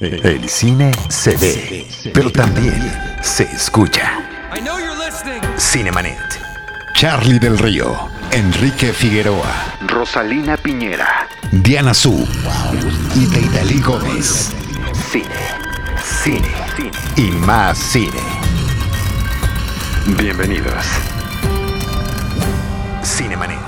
El cine se ve, pero también se escucha. Cinemanet. Charlie del Río, Enrique Figueroa, Rosalina Piñera, Diana Su y Deidali Gómez. Cine, cine, y más cine. Bienvenidos. Cinemanet.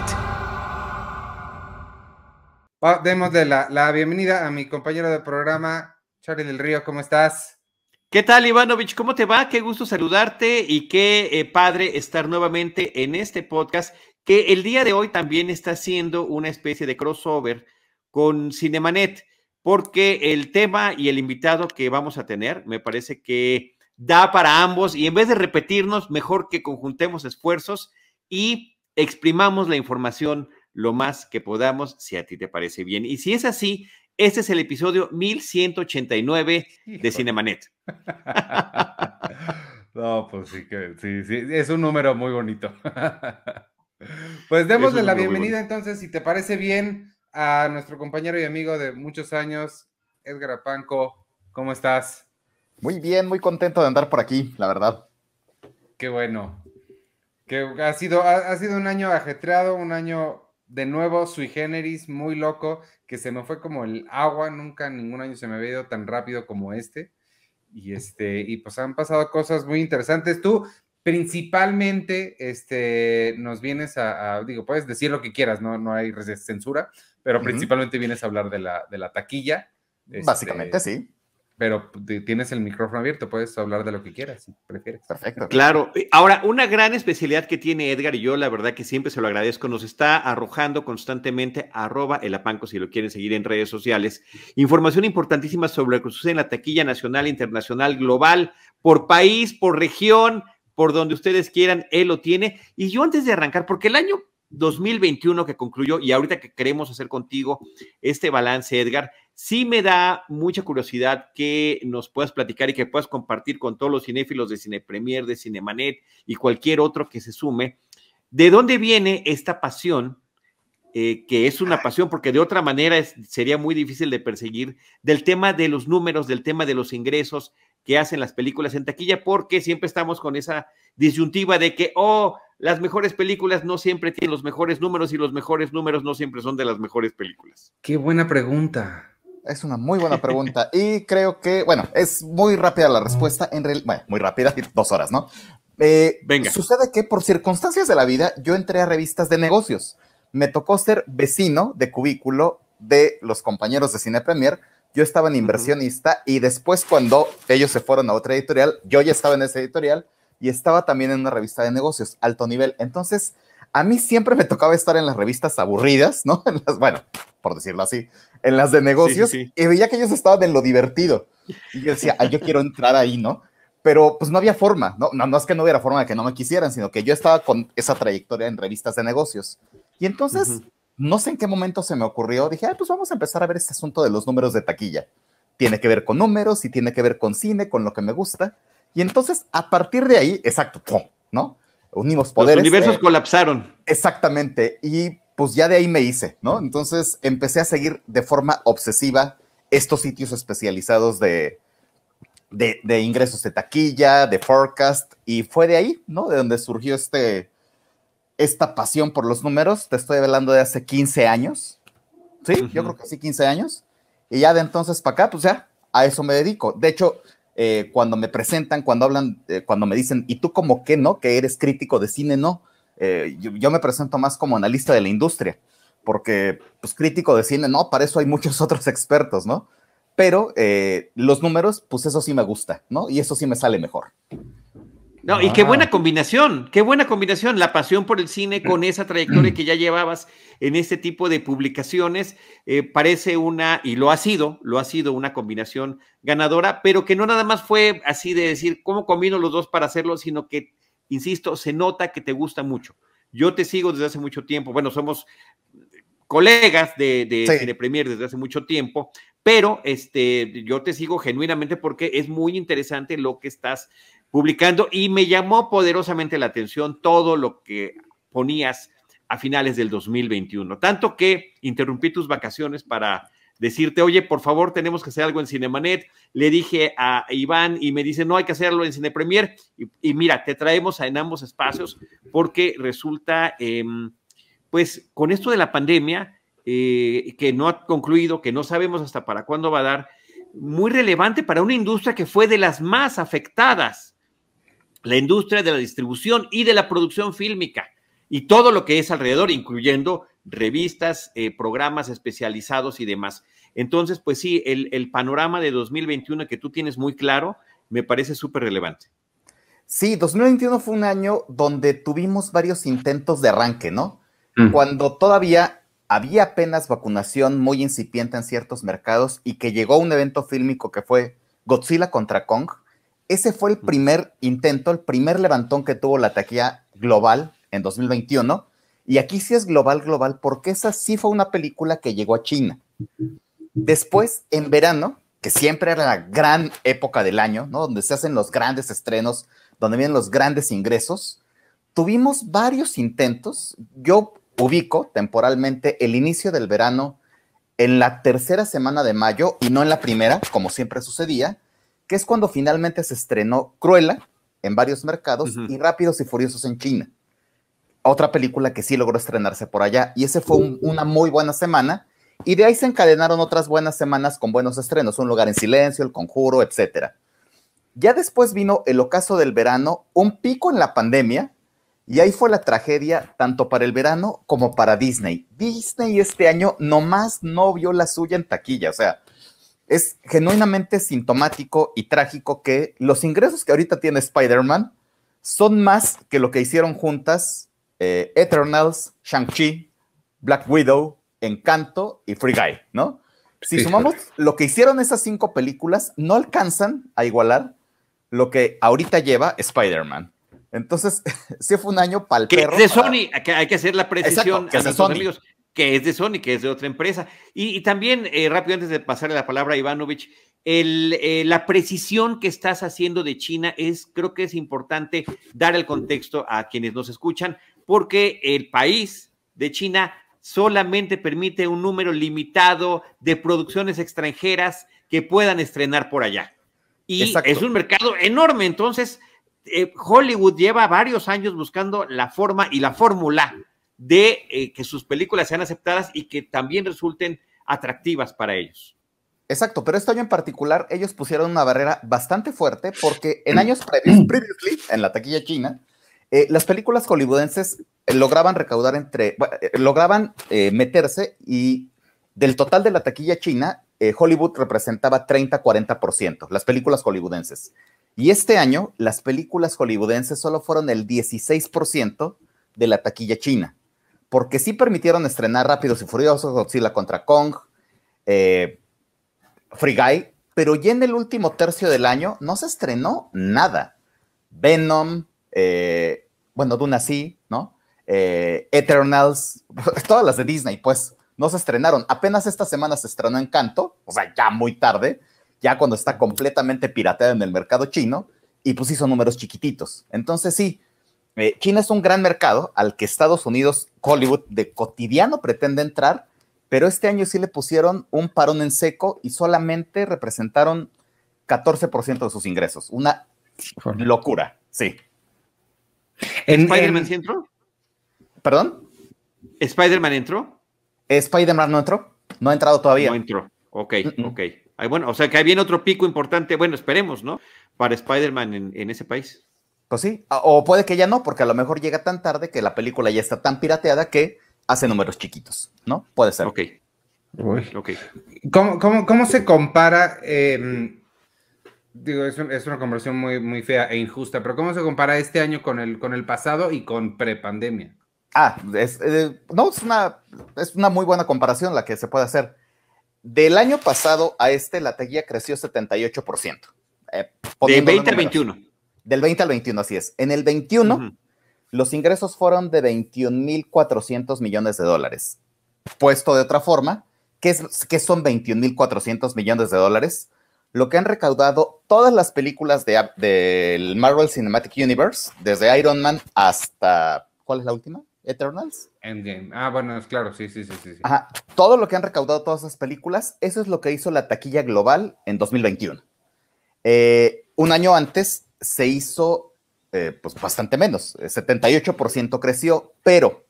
Démosle la, la bienvenida a mi compañero de programa, Charlie del Río. ¿Cómo estás? ¿Qué tal, Ivanovich? ¿Cómo te va? Qué gusto saludarte y qué eh, padre estar nuevamente en este podcast que el día de hoy también está haciendo una especie de crossover con Cinemanet, porque el tema y el invitado que vamos a tener me parece que da para ambos y en vez de repetirnos, mejor que conjuntemos esfuerzos y exprimamos la información lo más que podamos, si a ti te parece bien. Y si es así, este es el episodio 1189 de Cinemanet. no, pues sí que sí, sí, es un número muy bonito. pues démosle la bienvenida entonces, si te parece bien, a nuestro compañero y amigo de muchos años, Edgar Apanco. ¿Cómo estás? Muy bien, muy contento de andar por aquí, la verdad. Qué bueno. Que ha sido, ha, ha sido un año ajetreado, un año de nuevo sui generis, muy loco, que se me fue como el agua, nunca ningún año se me había ido tan rápido como este. Y este, y pues han pasado cosas muy interesantes. Tú principalmente este, nos vienes a, a digo, puedes decir lo que quieras, no, no hay censura, pero uh -huh. principalmente vienes a hablar de la, de la taquilla. Este, Básicamente, sí pero tienes el micrófono abierto, puedes hablar de lo que quieras, si prefieres. Perfecto. Claro. Ahora, una gran especialidad que tiene Edgar y yo, la verdad que siempre se lo agradezco, nos está arrojando constantemente arroba el apanco, si lo quieren seguir en redes sociales, información importantísima sobre lo que sucede en la taquilla nacional, internacional, global, por país, por región, por donde ustedes quieran, él lo tiene. Y yo antes de arrancar, porque el año 2021 que concluyó y ahorita que queremos hacer contigo este balance, Edgar, sí me da mucha curiosidad que nos puedas platicar y que puedas compartir con todos los cinéfilos de Cine Premier, de Cinemanet y cualquier otro que se sume, de dónde viene esta pasión, eh, que es una pasión, porque de otra manera sería muy difícil de perseguir, del tema de los números, del tema de los ingresos que hacen las películas en taquilla, porque siempre estamos con esa disyuntiva de que, oh, las mejores películas no siempre tienen los mejores números y los mejores números no siempre son de las mejores películas. Qué buena pregunta. Es una muy buena pregunta y creo que, bueno, es muy rápida la respuesta, en real, bueno, muy rápida, dos horas, ¿no? Eh, Venga. Sucede que por circunstancias de la vida yo entré a revistas de negocios. Me tocó ser vecino de cubículo de los compañeros de Cine Premier. Yo estaba en inversionista uh -huh. y después cuando ellos se fueron a otra editorial, yo ya estaba en esa editorial y estaba también en una revista de negocios, alto nivel. Entonces, a mí siempre me tocaba estar en las revistas aburridas, ¿no? En las, bueno, por decirlo así, en las de negocios, sí, sí. y veía que ellos estaban en lo divertido. Y yo decía, ah, yo quiero entrar ahí, ¿no? Pero pues no había forma, ¿no? ¿no? No es que no hubiera forma de que no me quisieran, sino que yo estaba con esa trayectoria en revistas de negocios. Y entonces, uh -huh. no sé en qué momento se me ocurrió, dije, ah, pues vamos a empezar a ver este asunto de los números de taquilla. Tiene que ver con números y tiene que ver con cine, con lo que me gusta. Y entonces, a partir de ahí, exacto, ¿no? Unimos poderes. Los universos eh, colapsaron. Exactamente. Y pues ya de ahí me hice, ¿no? Entonces empecé a seguir de forma obsesiva estos sitios especializados de, de, de, ingresos de taquilla, de forecast, y fue de ahí, ¿no? De donde surgió este, esta pasión por los números. Te estoy hablando de hace 15 años, ¿sí? Uh -huh. Yo creo que sí, 15 años. Y ya de entonces para acá, pues ya, a eso me dedico. De hecho, eh, cuando me presentan, cuando hablan, eh, cuando me dicen, ¿y tú como qué, no? Que eres crítico de cine, no. Eh, yo, yo, me presento más como analista de la industria, porque, pues, crítico de cine, no, para eso hay muchos otros expertos, ¿no? Pero eh, los números, pues eso sí me gusta, ¿no? Y eso sí me sale mejor. No, ah. y qué buena combinación, qué buena combinación, la pasión por el cine con esa trayectoria que ya llevabas en este tipo de publicaciones, eh, parece una, y lo ha sido, lo ha sido una combinación ganadora, pero que no nada más fue así de decir, ¿cómo combino los dos para hacerlo? Sino que, insisto, se nota que te gusta mucho. Yo te sigo desde hace mucho tiempo, bueno, somos colegas de, de sí. Cine Premier desde hace mucho tiempo, pero este, yo te sigo genuinamente porque es muy interesante lo que estás publicando y me llamó poderosamente la atención todo lo que ponías a finales del 2021. Tanto que interrumpí tus vacaciones para decirte, oye, por favor, tenemos que hacer algo en Cinemanet. Le dije a Iván y me dice, no, hay que hacerlo en Cine Premier. Y, mira, te traemos en ambos espacios porque resulta, em, pues, con esto de la pandemia, eh, que no ha concluido, que no sabemos hasta para cuándo va a dar, muy relevante para una industria que fue de las más afectadas, la industria de la distribución y de la producción fílmica y todo lo que es alrededor, incluyendo revistas, eh, programas especializados y demás. Entonces, pues sí, el, panorama de 2021 que tú tienes muy claro me parece súper relevante. Sí, 2021 fue un año donde tuvimos varios intentos de arranque, ¿no? Mm. Cuando todavía había apenas vacunación muy incipiente en ciertos mercados y que llegó un evento fílmico que fue Godzilla contra Kong. Ese fue el primer intento, el primer levantón que tuvo la taquilla global en 2021. Y aquí sí es global, global, porque esa sí fue una película que llegó a China. Después, en verano, que siempre era la gran época del año, ¿no? Donde se hacen los grandes estrenos, donde vienen los grandes ingresos, tuvimos varios intentos. Yo ubico temporalmente el inicio del verano en la tercera semana de mayo y no en la primera, como siempre sucedía, que es cuando finalmente se estrenó Cruella en varios mercados y Rápidos y Furiosos en China. Otra película que sí logró estrenarse por allá y ese fue una muy buena semana y de ahí se encadenaron otras buenas semanas con buenos estrenos, Un lugar en silencio, El Conjuro, etc. Ya después vino el ocaso del verano, un pico en la pandemia, y ahí fue la tragedia tanto para el verano como para Disney. Disney este año nomás no vio la suya en taquilla, o sea, es genuinamente sintomático y trágico que los ingresos que ahorita tiene Spider-Man son más que lo que hicieron juntas eh, Eternals, Shang-Chi, Black Widow, Encanto y Free Guy, ¿no? Si sumamos lo que hicieron esas cinco películas, no alcanzan a igualar lo que ahorita lleva Spider-Man. Entonces, sí fue un año para Que es de Sony, hay que hacer la precisión que a nuestros amigos, que es de Sony, que es de otra empresa. Y, también, eh, rápido, antes de pasarle la palabra a Ivanovich, el, eh, la precisión que estás haciendo de China es, creo que es importante dar el contexto a quienes nos escuchan, porque el país de China solamente permite un número limitado de producciones extranjeras que puedan estrenar por allá. Y es un mercado enorme, entonces eh, Hollywood lleva varios años buscando la forma y la fórmula de eh, que sus películas sean aceptadas y que también resulten atractivas para ellos. Exacto, pero este año en particular ellos pusieron una barrera bastante fuerte porque en años previos, previously, en la taquilla china, eh, las películas hollywoodenses lograban recaudar entre, lograban meterse y del total de la taquilla china, Hollywood representaba 30-40%, las películas hollywoodenses. Y este año, las películas hollywoodenses solo fueron el 16% de la taquilla china, porque sí permitieron estrenar Rápidos y Furiosos, Godzilla contra Kong, eh, Free Guy, pero ya en el último tercio del año no se estrenó nada. Venom, eh, bueno, Duna sí, ¿no? Eh, Eternals, todas las de Disney, pues, no se estrenaron. Apenas esta semana se estrenó Encanto, o sea, ya muy tarde, ya cuando está completamente pirateada en el mercado chino, y pues son números chiquititos. Entonces sí, China es un gran mercado al que Estados Unidos, Hollywood, de cotidiano pretende entrar, pero este año sí le pusieron un parón en seco y solamente representaron 14% de sus ingresos. Una locura, sí. ¿Spider-Man entró? ¿Perdón? ¿Spider-Man entró? ¿Spider-Man no entró? No ha entrado todavía. No entró. Ok, ok bueno, o sea que viene otro pico importante, bueno, esperemos, ¿no? Para Spider-Man en, ese país. Pues sí, o puede que ya no, porque a lo mejor llega tan tarde que la película ya está tan pirateada que hace números chiquitos, ¿no? Puede ser. Ok. ¿Cómo, se compara? Em, digo, es, una conversión muy, muy fea e injusta, pero ¿cómo se compara este año con el, con el pasado y con prepandemia? Ah, eh, no, es una, es una muy buena comparación la que se puede hacer. Del año pasado a este, la taquilla creció 78%. Eh, Del 20 al 21. Del 20 al 21, así es. En el 21, los ingresos fueron de 21.400 millones de dólares. Puesto de otra forma, ¿qué, es, qué son 21.400 millones de dólares? Lo que han recaudado todas las películas del Marvel Cinematic Universe, desde Iron Man hasta, ¿cuál es la última? Eternals. Endgame. Ah, bueno, claro, sí, sí, sí, sí. Ajá. Todo lo que han recaudado todas esas películas, eso es lo que hizo la taquilla global en 2021. Eh, un año antes se hizo eh, pues bastante menos, 78% creció, pero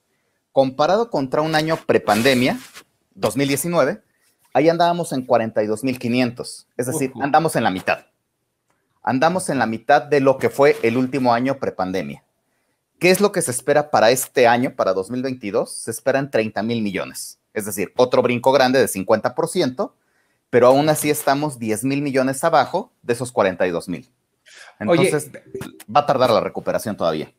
comparado contra un año prepandemia, 2019, ahí andábamos en 42.500, es decir, andamos en la mitad. Andamos en la mitad de lo que fue el último año prepandemia. ¿Qué es lo que se espera para este año, para 2022? Se esperan 30 mil millones, es decir, otro brinco grande de 50%, pero aún así estamos 10 mil millones abajo de esos 42 mil. Entonces, va a tardar la recuperación todavía.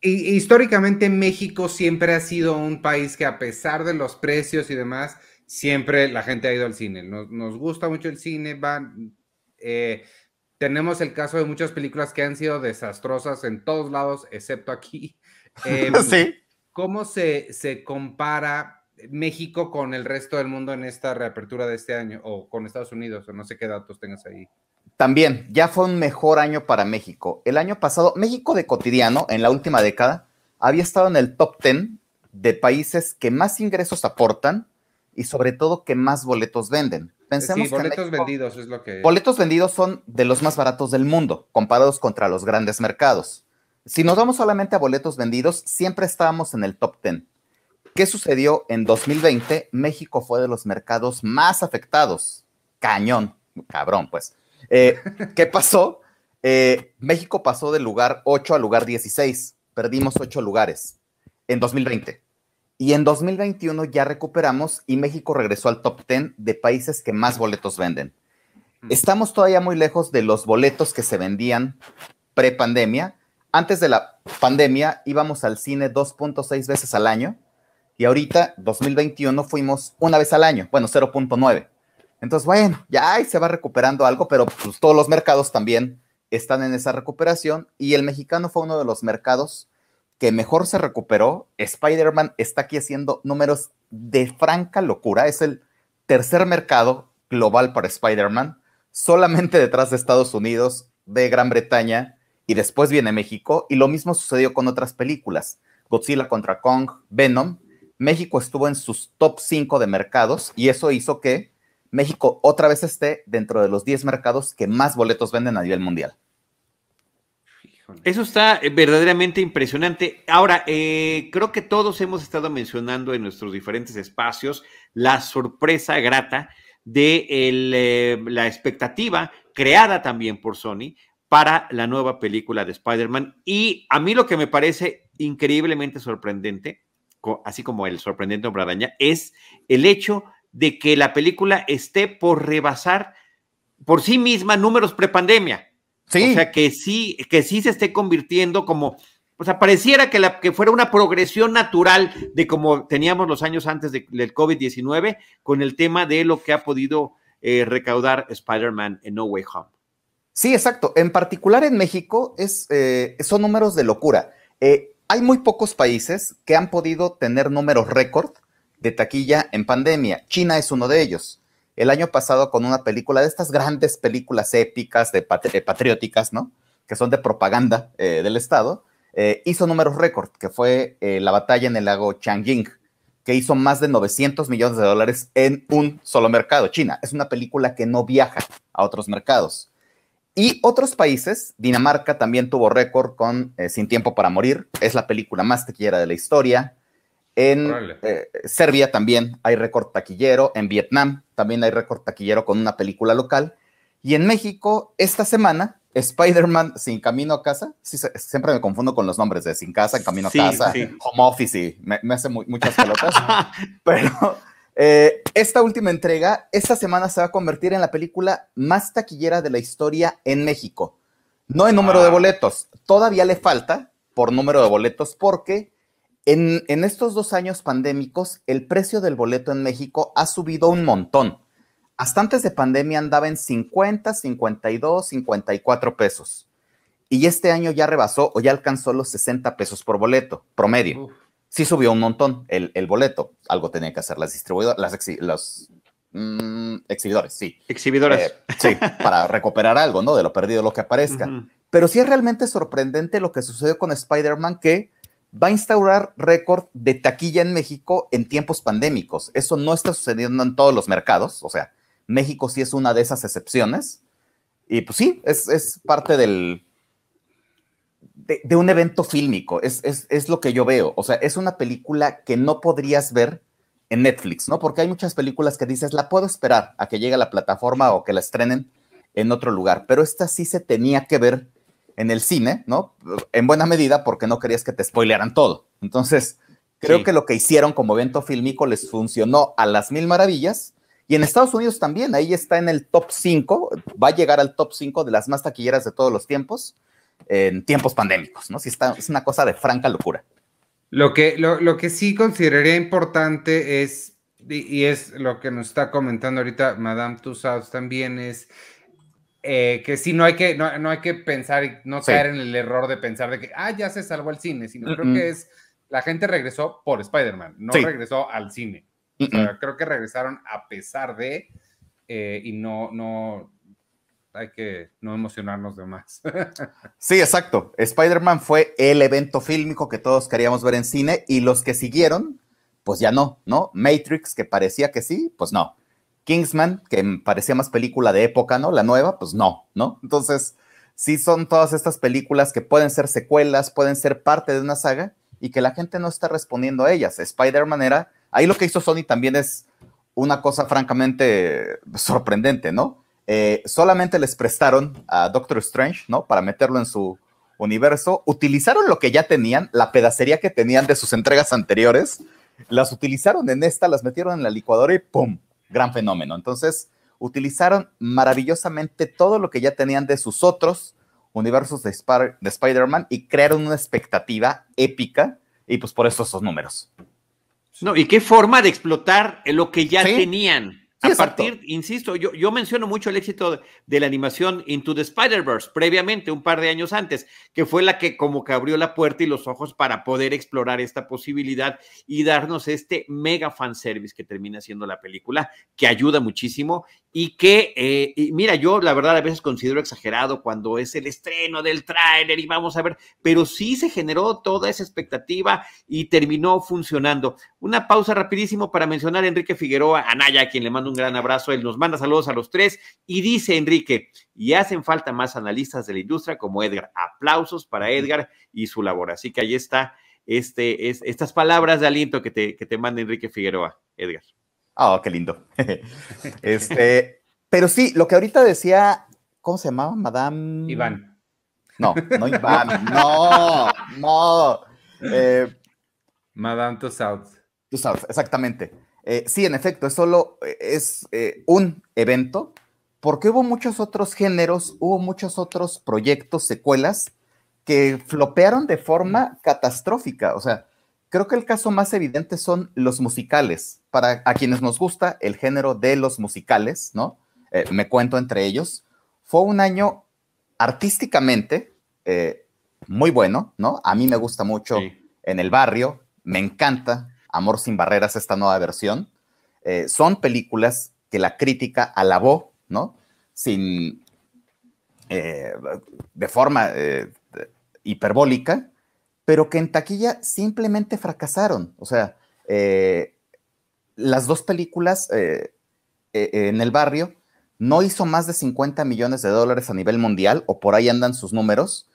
Históricamente México siempre ha sido un país que a pesar de los precios y demás, siempre la gente ha ido al cine. Nos, gusta mucho el cine, van... Eh, tenemos el caso de muchas películas que han sido desastrosas en todos lados, excepto aquí. Em, sí. ¿Cómo se, se compara México con el resto del mundo en esta reapertura de este año o con Estados Unidos? O no sé qué datos tengas ahí. También, ya fue un mejor año para México. El año pasado, México de cotidiano, en la última década, había estado en el top 10 de países que más ingresos aportan y sobre todo que más boletos venden. Pensemos sí, boletos vendidos es lo que... Boletos vendidos son de los más baratos del mundo, comparados contra los grandes mercados. Si nos vamos solamente a boletos vendidos, siempre estábamos en el top 10. ¿Qué sucedió en 2020? México fue de los mercados más afectados. Cañón, cabrón, pues. Eh, ¿Qué pasó? Eh, México pasó del lugar 8 al lugar 16. Perdimos 8 lugares en 2020. Y en 2021 ya recuperamos y México regresó al top 10 de países que más boletos venden. Mm. Estamos todavía muy lejos de los boletos que se vendían pre-pandemia. Antes de la pandemia íbamos al cine 2.6 veces al año y ahorita, 2021, fuimos una vez al año, bueno, 0.9. Entonces, bueno, ya ahí se va recuperando algo, pero pues, todos los mercados también están en esa recuperación y el mexicano fue uno de los mercados que mejor se recuperó. Spider-Man está aquí haciendo números de franca locura. Es el tercer mercado global para Spider-Man, solamente detrás de Estados Unidos, de Gran Bretaña y después viene México. Y lo mismo sucedió con otras películas. Godzilla contra Kong, Venom. México estuvo en sus top 5 de mercados y eso hizo que México otra vez esté dentro de los 10 mercados que más boletos venden a nivel mundial. Eso está eh, verdaderamente impresionante. Ahora, eh, creo que todos hemos estado mencionando en nuestros diferentes espacios la sorpresa grata de eh, la expectativa creada también por Sony para la nueva película de Spider-Man. Y a mí lo que me parece increíblemente sorprendente, así como el sorprendente hombre araña, es el hecho de que la película esté por rebasar por sí misma números prepandemia. Sí. O sea, que sí, que sí se esté convirtiendo como, o sea, pareciera que, la, que fuera una progresión natural de como teníamos los años antes del COVID-19 con el tema de lo que ha podido eh, recaudar Spider-Man en No Way Home. Sí, exacto. En particular en México es, eh, son números de locura. Eh, hay muy pocos países que han podido tener números récord de taquilla en pandemia. China es uno de ellos el año pasado con una película de estas grandes películas épicas, de patrióticas, ¿no? Que son de propaganda eh, del Estado, eh, hizo números récord, que fue eh, la batalla en el lago Changjing, que hizo más de 900 millones de dólares en un solo mercado, China. Es una película que no viaja a otros mercados. Y otros países, Dinamarca también tuvo récord con Sin Tiempo para Morir, es la película más tequillera de la historia. En eh, Serbia también hay récord taquillero, en Vietnam también hay récord taquillero con una película local. Y en México, esta semana, Spider-Man Sin Camino a Casa, siempre me confundo con los nombres de Sin Casa, En Camino a Casa, Home Office, y me, hace muchas pelotas. pero eh, esta última entrega, esta semana se va a convertir en la película más taquillera de la historia en México. No en número de boletos, todavía le falta por número de boletos porque en, estos dos años pandémicos, el precio del boleto en México ha subido un montón. Hasta antes de pandemia andaba en 50, 52, 54 pesos. Y este año ya rebasó o ya alcanzó los 60 pesos por boleto, promedio. Sí subió un montón el, boleto. Algo tenían que hacer las distribuidoras, las los mm, exhibidores, sí. Exhibidores. Eh, sí, para recuperar algo, ¿no? De lo perdido, lo que aparezca. Pero sí es realmente sorprendente lo que sucedió con Spider-Man, que va a instaurar récord de taquilla en México en tiempos pandémicos. Eso no está sucediendo en todos los mercados, o sea, México sí es una de esas excepciones. Y pues sí, es, parte del, de, un evento fílmico, es, es, lo que yo veo. O sea, es una película que no podrías ver en Netflix, ¿no? Porque hay muchas películas que dices, la puedo esperar a que llegue a la plataforma o que la estrenen en otro lugar, pero esta sí se tenía que ver en el cine, ¿no? En buena medida porque no querías que te spoilearan todo. Entonces, creo que lo que hicieron como evento fílmico les funcionó a las mil maravillas. Y en Estados Unidos también, ahí está en el top 5, va a llegar al top 5 de las más taquilleras de todos los tiempos, en tiempos pandémicos, ¿no? Sí, está, es una cosa de franca locura. Lo que, lo, que sí consideraría importante es, y, es lo que nos está comentando ahorita Madame Tussauds también, es eh, que sí, no hay que, no, hay que pensar y no caer en el error de pensar de que, ah, ya se salvó el cine, sino creo que es, la gente regresó por Spider-Man, no regresó al cine. creo que regresaron a pesar de, eh, y no, no, hay que no emocionarnos de más. sí, exacto. Spider-Man fue el evento fílmico que todos queríamos ver en cine y los que siguieron, pues ya no, ¿no? Matrix, que parecía que sí, pues no. Kingsman, que parecía más película de época, ¿no? La nueva, pues no, ¿no? Entonces, sí son todas estas películas que pueden ser secuelas, pueden ser parte de una saga y que la gente no está respondiendo a ellas. Spider-Man era, ahí lo que hizo Sony también es una cosa francamente sorprendente, ¿no? Eh, solamente les prestaron a Doctor Strange, ¿no? Para meterlo en su universo. Utilizaron lo que ya tenían, la pedacería que tenían de sus entregas anteriores, las utilizaron en esta, las metieron en la licuadora y ¡pum! Gran fenómeno. Entonces, utilizaron maravillosamente todo lo que ya tenían de sus otros universos de, Spider-Man y crearon una expectativa épica y pues por eso esos números. No, y qué forma de explotar lo que ya tenían a partir, insisto, yo, yo menciono mucho el éxito de, la animación Into the Spider-Verse previamente, un par de años antes, que fue la que como que abrió la puerta y los ojos para poder explorar esta posibilidad y darnos este mega fanservice que termina siendo la película, que ayuda muchísimo y que, eh, mira, yo la verdad a veces considero exagerado cuando es el estreno del tráiler y vamos a ver, pero sí se generó toda esa expectativa y terminó funcionando. Una pausa rapidísimo para mencionar a Enrique Figueroa, a Naya, a quien le mando un gran abrazo, él nos manda saludos a los tres y dice Enrique, y hacen falta más analistas de la industria como Edgar. Aplausos para Edgar y su labor. Así que ahí está este, es, estas palabras de aliento que te, que te manda Enrique Figueroa, Edgar. Oh, qué lindo. este, pero sí, lo que ahorita decía, ¿cómo se llamaba? Madame. Iván. No, no Iván, no, no. Eh, Madame Tussauds. Tussauds, exactamente. Eh, sí, en efecto, es solo eh, es un evento, porque hubo muchos otros géneros, hubo muchos otros proyectos, secuelas, que flopearon de forma catastrófica. O sea, Creo que el caso más evidente son los musicales. Para a quienes nos gusta el género de los musicales, ¿no? Eh, me cuento entre ellos. Fue un año artísticamente eh, muy bueno, ¿no? A mí me gusta mucho en el barrio, me encanta Amor sin Barreras, esta nueva versión. Eh, son películas que la crítica alabó, ¿no? Sin, de forma hiperbólica, pero que en taquilla simplemente fracasaron. O sea, eh, las dos películas eh, eh, en el barrio no hizo más de 50 millones de dólares a nivel mundial, o por ahí andan sus números.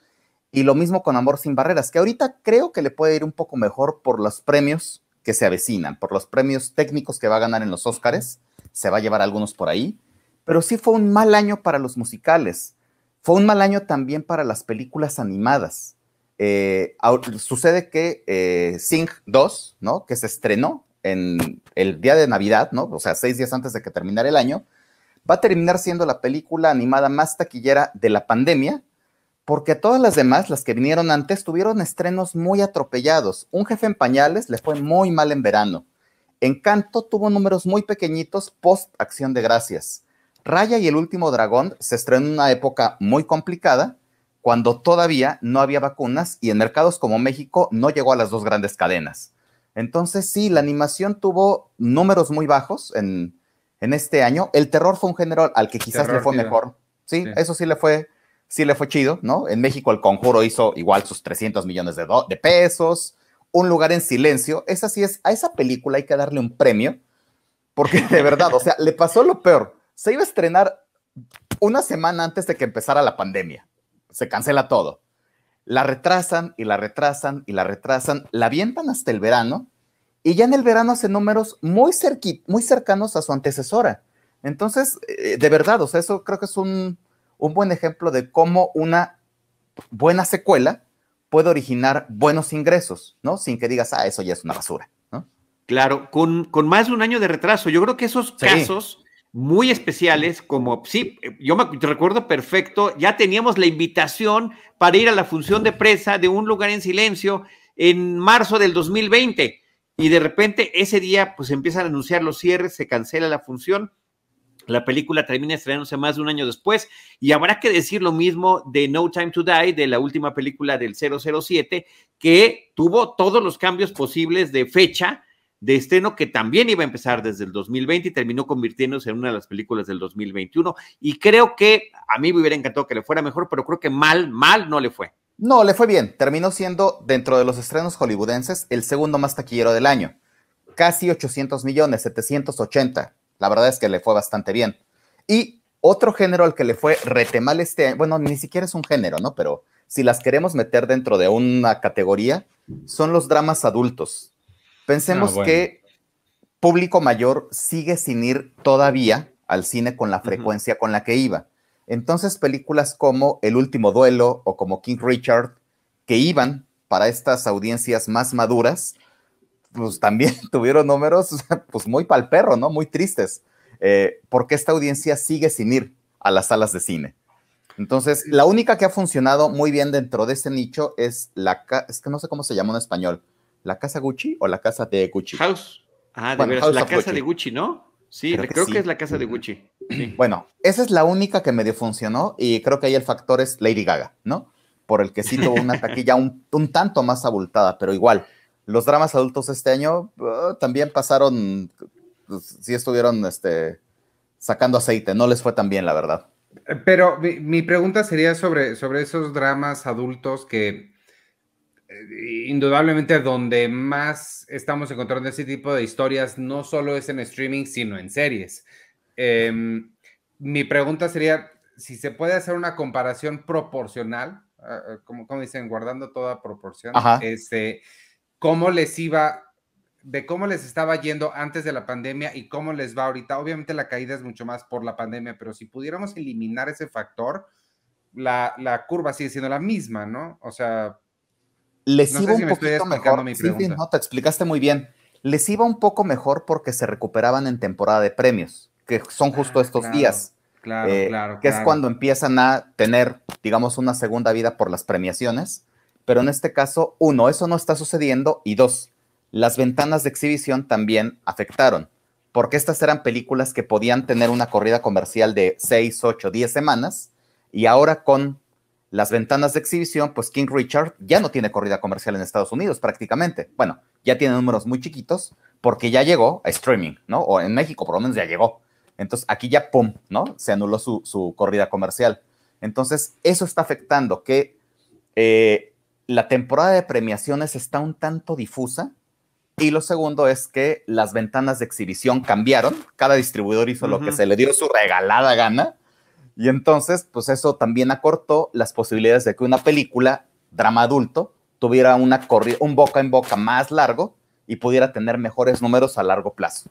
Y lo mismo con Amor sin Barreras, que ahorita creo que le puede ir un poco mejor por los premios que se avecinan, por los premios técnicos que va a ganar en los Oscars. Se va a llevar algunos por ahí. Pero sí fue un mal año para los musicales. Fue un mal año también para las películas animadas. Eh, sucede que eh, Sing 2, ¿no? Que se estrenó en el día de Navidad, ¿no? O sea, seis días antes de que terminara el año, va a terminar siendo la película animada más taquillera de la pandemia, porque todas las demás, las que vinieron antes, tuvieron estrenos muy atropellados. Un jefe en pañales le fue muy mal en verano. Encanto tuvo números muy pequeñitos post Acción de Gracias. Raya y el último dragón se estrenó en una época muy complicada cuando todavía no había vacunas y en mercados como México no llegó a las dos grandes cadenas. Entonces, sí, la animación tuvo números muy bajos en, este año. El terror fue un género al que quizás le fue mejor. Sí, eso sí le fue, sí le fue chido, ¿no? En México el conjuro hizo igual sus 300 millones de, de pesos. Un lugar en silencio, esa sí es, a esa película hay que darle un premio, porque de verdad, o sea, le pasó lo peor. Se iba a estrenar una semana antes de que empezara la pandemia. Se cancela todo. La retrasan y la retrasan y la retrasan, la avientan hasta el verano y ya en el verano hace números muy, muy cercanos a su antecesora. Entonces, eh, de verdad, o sea, eso creo que es un, un buen ejemplo de cómo una buena secuela puede originar buenos ingresos, ¿no? Sin que digas, ah, eso ya es una basura, ¿no? Claro, con, con más de un año de retraso. Yo creo que esos casos muy especiales, como, sí, yo me recuerdo perfecto, ya teníamos la invitación para ir a la función de presa de Un lugar en silencio en marzo del 2020 y de repente ese día pues empiezan a anunciar los cierres, se cancela la función la película termina estrenándose más de un año después y habrá que decir lo mismo de No Time to Die, de la última película del 007, que tuvo todos los cambios posibles de fecha de estreno que también iba a empezar desde el 2020 y terminó convirtiéndose en una de las películas del 2021. Y creo que a mí me hubiera encantado que le fuera mejor, pero creo que mal, mal no le fue. No, le fue bien. Terminó siendo, dentro de los estrenos hollywoodenses, el segundo más taquillero del año. Casi 800 millones, 780. La verdad es que le fue bastante bien. Y otro género al que le fue rete mal este bueno, ni siquiera es un género, ¿no? Pero si las queremos meter dentro de una categoría, son los dramas adultos. Pensemos ah, que público mayor sigue sin ir todavía al cine con la frecuencia con la que iba. Entonces, películas como El último duelo o como King Richard, que iban para estas audiencias más maduras, pues también tuvieron números pues muy pal perro, ¿no? Muy tristes, eh, porque esta audiencia sigue sin ir a las salas de cine. Entonces, la única que ha funcionado muy bien dentro de ese nicho es la, es que no sé cómo se llama en español, la casa Gucci o la casa de Gucci. House. Ah, de veras, la casa de Gucci, ¿no? Sí, creo, que, es la casa de Gucci. Bueno, esa es la única que medio funcionó y creo que ahí el factor es Lady Gaga, ¿no? Por el que sí tuvo una taquilla un, un tanto más abultada, pero igual los dramas adultos este año uh, también pasaron, pues, sí estuvieron este, sacando aceite, no les fue tan bien, la verdad. Pero mi, pregunta sería sobre, sobre esos dramas adultos que eh, indudablemente donde más estamos encontrando ese tipo de historias no solo es en streaming, sino en series. Em, mi pregunta sería si se puede hacer una comparación proporcional, ah, como, como dicen, guardando toda proporción, este, cómo les iba, de cómo les estaba yendo antes de la pandemia y cómo les va ahorita. Obviamente la caída es mucho más por la pandemia, pero si pudiéramos eliminar ese factor, la, curva sigue siendo la misma, ¿no? O sea... Les iba un poquito mejor. sí, no, te explicaste muy bien. Les iba un poco mejor porque se recuperaban en temporada de premios, que son justo ah, estos días. Claro, eh, claro. Que es cuando empiezan a tener, digamos, una segunda vida por las premiaciones pero en este caso, uno, eso no está sucediendo y dos, las ventanas de exhibición también afectaron, porque estas eran películas que podían tener una corrida comercial de 6, 8, 10 semanas y ahora con las ventanas de exhibición, pues King Richard ya no tiene corrida comercial en Estados Unidos prácticamente. Bueno, ya tiene números muy chiquitos porque ya llegó a streaming, ¿no? O en México por lo menos ya llegó. Entonces aquí ya, ¡pum!, ¿no? Se anuló su, su corrida comercial. Entonces eso está afectando que eh, la temporada de premiaciones está un tanto difusa. Y lo segundo es que las ventanas de exhibición cambiaron. Cada distribuidor hizo lo que se le dio su regalada gana. Y entonces, pues eso también acortó las posibilidades de que una película, drama adulto, tuviera una un boca en boca más largo y pudiera tener mejores números a largo plazo.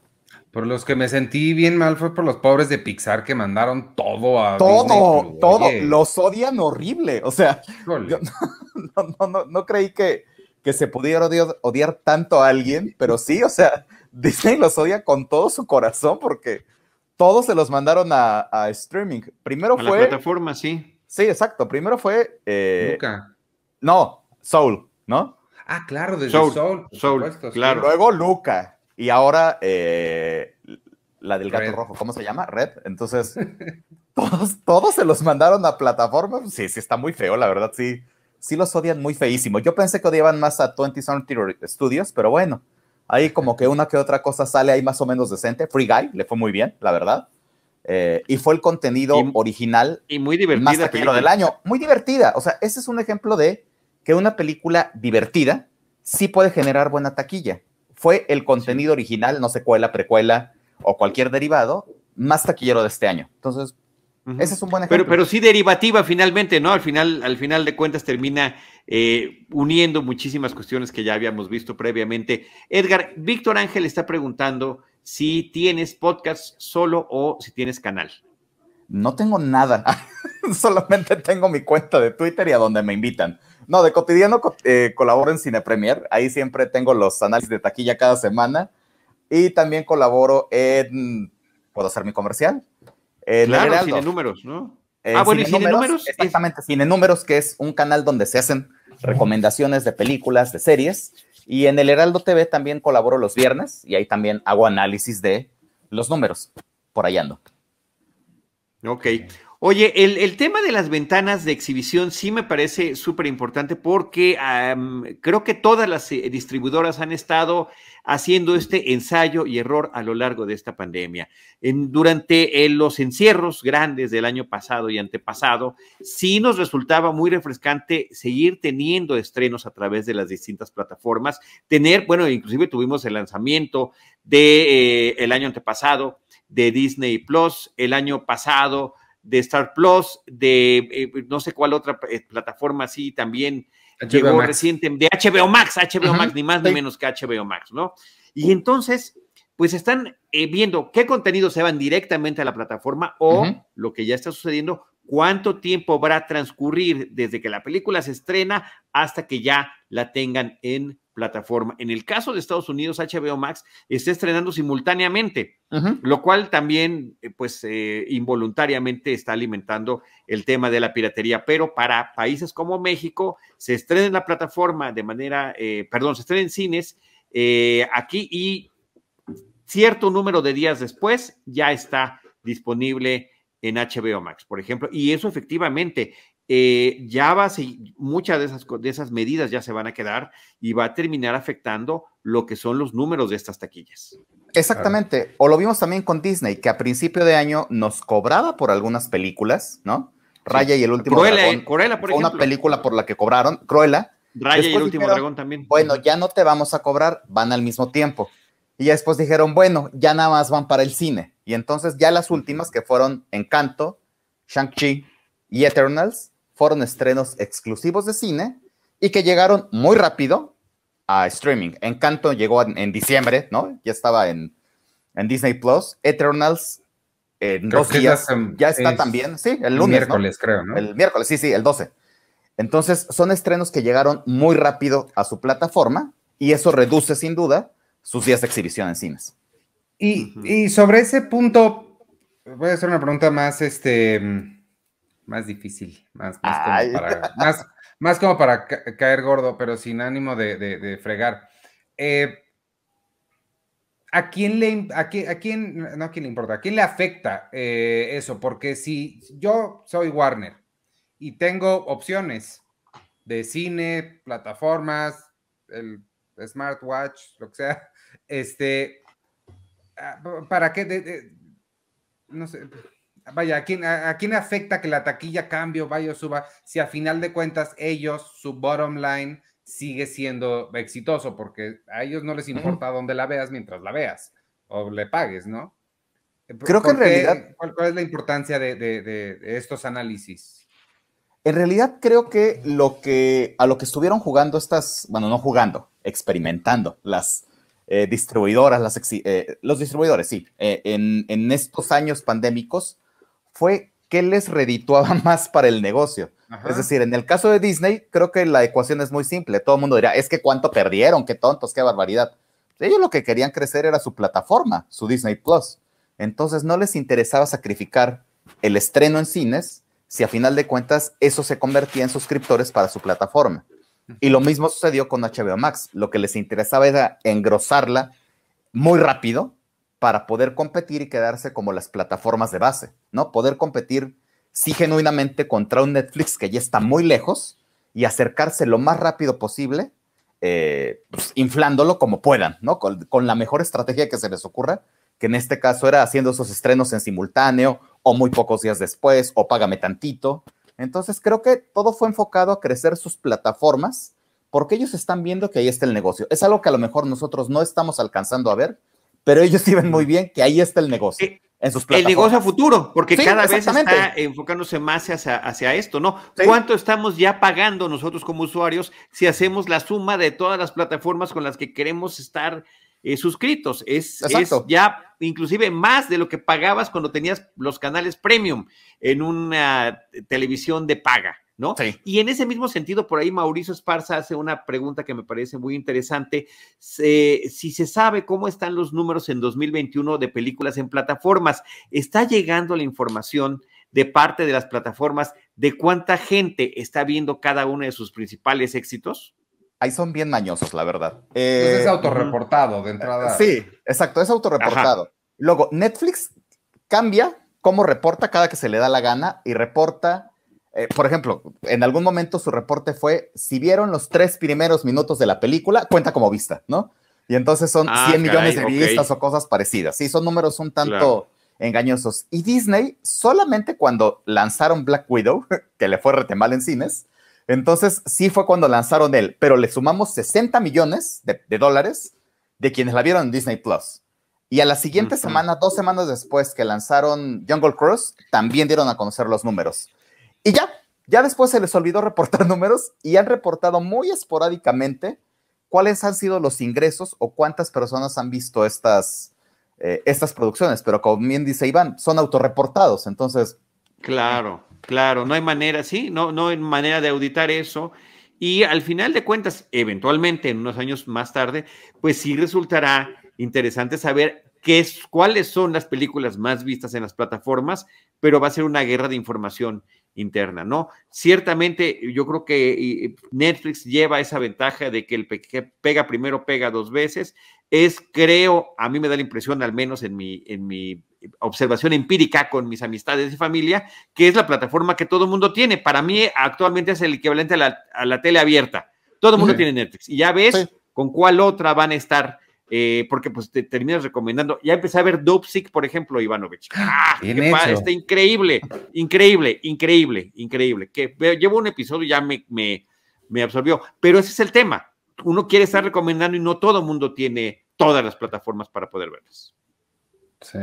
Por los que me sentí bien mal fue por los pobres de Pixar que mandaron todo a. Todo, todo. Los odian horrible. O sea, no, no, no, creí que, que se pudiera odiar, tanto a alguien, pero sí, o sea, Disney los odia con todo su corazón porque todos se los mandaron a, streaming. Primero fue. La plataforma, sí. Sí, exacto. Primero fue. Eh, No, Soul, ¿no? Ah, claro, desde Soul. Soul, Soul claro. Luego Luca. Y ahora eh, la del gato rojo, ¿cómo se llama? Red. Entonces, todos, todos se los mandaron a plataforma. Sí, sí, está muy feo, la verdad, sí. Sí los odian muy feísimo. Yo pensé que odiaban más a 20 Century Studios, pero bueno, ahí como que una que otra cosa sale ahí más o menos decente. Free Guy le fue muy bien, la verdad. Eh, y fue el contenido original y muy divertida más del año. Muy divertida. O sea, ese es un ejemplo de que una película divertida sí puede generar buena taquilla. Fue el contenido original, no secuela, precuela o cualquier derivado, más taquillero de este año. Entonces, ese es un buen ejemplo. Pero, pero sí derivativa finalmente, ¿no? Al final, al final de cuentas termina eh, uniendo muchísimas cuestiones que ya habíamos visto previamente. Edgar, Víctor Ángel está preguntando si tienes podcast solo o si tienes canal. No tengo nada, solamente tengo mi cuenta de Twitter y a donde me invitan. No, de cotidiano eh, colaboro en Cine Premier, ahí siempre tengo los análisis de taquilla cada semana y también colaboro en, ¿puedo hacer mi comercial? En claro, Cine Números, ¿no? ah, bueno, Cine, Cine Números. Exactamente, Cine Números, que es un canal donde se hacen recomendaciones de películas, de series. Y en el Heraldo TV también colaboro los viernes y ahí también hago análisis de los números. Por ahí ando. Ok. Oye, el, tema de las ventanas de exhibición sí me parece súper importante porque creo que todas las eh, distribuidoras han estado haciendo este ensayo y error a lo largo de esta pandemia. durante eh, los encierros grandes del año pasado y antepasado, sí nos resultaba muy refrescante seguir teniendo estrenos a través de las distintas plataformas, tener, bueno, inclusive tuvimos el lanzamiento de eh, el año antepasado de Disney Plus, el año pasado de Star Plus, de eh, no sé cuál otra eh, plataforma así también llegó reciente, de HBO Max, HBO Max, ni más ni menos que HBO Max, ¿no? Y entonces, pues están eh, viendo qué contenidos se van directamente a la plataforma o lo que ya está sucediendo, cuánto tiempo va a transcurrir desde que la película se estrena hasta que ya la tengan en plataforma. En el caso de Estados Unidos, HBO Max está estrenando simultáneamente, lo cual también, eh, pues, eh, involuntariamente está alimentando el tema de la piratería. Pero para países como México, se estrena en la plataforma de manera, eh, perdón, se estrena en cines aquí y cierto número de días después ya está disponible en HBO Max, por ejemplo, y eso efectivamente eh, ya va a muchas de esas, de esas medidas ya se van a quedar y va a terminar afectando lo que son los números de estas taquillas. Exactamente, o lo vimos también con Disney, que a principio de año nos cobraba por algunas películas, ¿no? Raya y el último Cruella, dragón. Cruella, por ejemplo. Una película por la que cobraron, Cruella. Raya y el último dragón también. Bueno, ya no te vamos a cobrar, van al mismo tiempo. Y ya después dijeron, bueno, ya nada más van para el cine. Y entonces ya las últimas que fueron Encanto, Shang-Chi y Eternals, fueron estrenos exclusivos de cine y que llegaron muy rápido a streaming. Encanto llegó en, diciembre, ¿no? Ya estaba en, Disney Plus. Eternals en dos días ya está también, sí, el lunes. El miércoles, creo, ¿no? El miércoles, sí, sí, el 12. Entonces, son estrenos que llegaron muy rápido a su plataforma y eso reduce sin duda sus días de exhibición en cines. Y, y sobre ese punto, voy a hacer una pregunta más, este, más difícil, más, más, como, para, caer gordo, pero sin ánimo de, fregar. Eh, ¿A quién le, a quién, no a quién le importa, a quién le afecta eh, eso? Porque si yo soy Warner y tengo opciones de cine, plataformas, el smartwatch, lo que sea, este, ah, ¿para qué? no sé, vaya, ¿a quién, a, quién afecta que la taquilla cambie o vaya o suba si a final de cuentas ellos, su bottom line sigue siendo exitoso? Porque a ellos no les importa dónde la veas mientras la veas o le pagues, ¿no? Eh, Creo que en realidad... ¿cuál, es la importancia de, estos análisis? En realidad creo que lo que a lo que estuvieron jugando estas, bueno, no jugando, experimentando las eh, distribuidoras, las, eh, los distribuidores, sí, en, en, estos años pandémicos fue qué les redituaba más para el negocio. Es decir, en el caso de Disney, creo que la ecuación es muy simple. Todo el mundo dirá, es que cuánto perdieron, qué tontos, qué barbaridad. Ellos lo que querían crecer era su plataforma, su Disney Plus. Entonces no les interesaba sacrificar el estreno en cines si a final de cuentas eso se convertía en suscriptores para su plataforma. Y lo mismo sucedió con HBO Max. Lo que les interesaba era engrosarla muy rápido para poder competir y quedarse como las plataformas de base, ¿no? Poder competir, sí, genuinamente contra un Netflix que ya está muy lejos y acercarse lo más rápido posible, eh, pues, inflándolo como puedan, ¿no? Con, la mejor estrategia que se les ocurra, que en este caso era haciendo esos estrenos en simultáneo o muy pocos días después o págame tantito. Entonces creo que todo fue enfocado a crecer sus plataformas porque ellos están viendo que ahí está el negocio. Es algo que a lo mejor nosotros no estamos alcanzando a ver, pero ellos sí ven muy bien que ahí está el negocio. Eh, en sus el negocio a futuro, porque cada vez está enfocándose más hacia, hacia esto, ¿no? ¿Cuánto estamos ya pagando nosotros como usuarios si hacemos la suma de todas las plataformas con las que queremos estar eh, suscritos? Es, es, ya inclusive más de lo que pagabas cuando tenías los canales premium en una televisión de paga. ¿No? Y en ese mismo sentido, por ahí Mauricio Esparza hace una pregunta que me parece muy interesante. si se sabe cómo están los números en 2021 de películas en plataformas, ¿está llegando la información de parte de las plataformas de cuánta gente está viendo cada uno de sus principales éxitos? Ahí son bien mañosos, la verdad. es eh, autorreportado de entrada. Sí, exacto, es autorreportado. Luego, Netflix cambia cómo reporta cada que se le da la gana y reporta eh, por ejemplo, en algún momento su reporte fue, si vieron los tres primeros minutos de la película, cuenta como vista, ¿no? Y entonces son 100 ah, millones de vistas o cosas parecidas. Sí, son números un tanto engañosos. Y Disney, solamente cuando lanzaron Black Widow, que le fue rete mal en cines, entonces sí fue cuando lanzaron él, pero le sumamos 60 millones de, dólares de quienes la vieron en Disney Plus. Y a la siguiente semana, dos semanas después que lanzaron Jungle Cruise, también dieron a conocer los números. Y ya, ya después se les olvidó reportar números y han reportado muy esporádicamente cuáles han sido los ingresos o cuántas personas han visto estas, eh, estas producciones. Pero como bien dice Iván, son autorreportados, entonces... Claro, claro, no hay manera, sí, no, no hay manera de auditar eso. Y al final de cuentas, eventualmente, en unos años más tarde, pues sí resultará interesante saber qué es, cuáles son las películas más vistas en las plataformas, pero va a ser una guerra de información interna, ¿no? Ciertamente yo creo que Netflix lleva esa ventaja de que el que pega primero pega dos veces. Es, creo, a mí me da la impresión, al menos en mi, en mi observación empírica con mis amistades y familia, que es la plataforma que todo el mundo tiene. Para mí actualmente es el equivalente a la, a la tele abierta. Todo el mundo tiene Netflix. Y ya ves con cuál otra van a estar eh, porque pues te terminas recomendando. Ya empecé a ver Dopsic, por ejemplo, Ivanovich. ¡Ah! está increíble, increíble, increíble, increíble. Que llevo un episodio y ya me, me, me, absorbió. Pero ese es el tema. Uno quiere estar recomendando y no todo el mundo tiene todas las plataformas para poder verlas. Sí.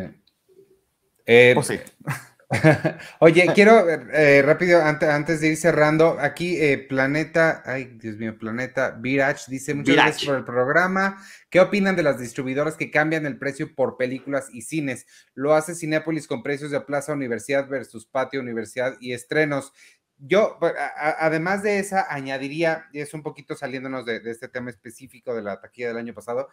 Eh, pues sí. Oye, quiero eh, rápido, antes, antes, de ir cerrando, aquí eh, Planeta, ay Dios mío, Planeta Virach dice muchas gracias por el programa. ¿Qué opinan de las distribuidoras que cambian el precio por películas y cines? Lo hace Cinépolis con precios de Plaza Universidad versus Patio Universidad y estrenos. Yo, además de esa, añadiría, y es un poquito saliéndonos de este tema específico de la taquilla del año pasado,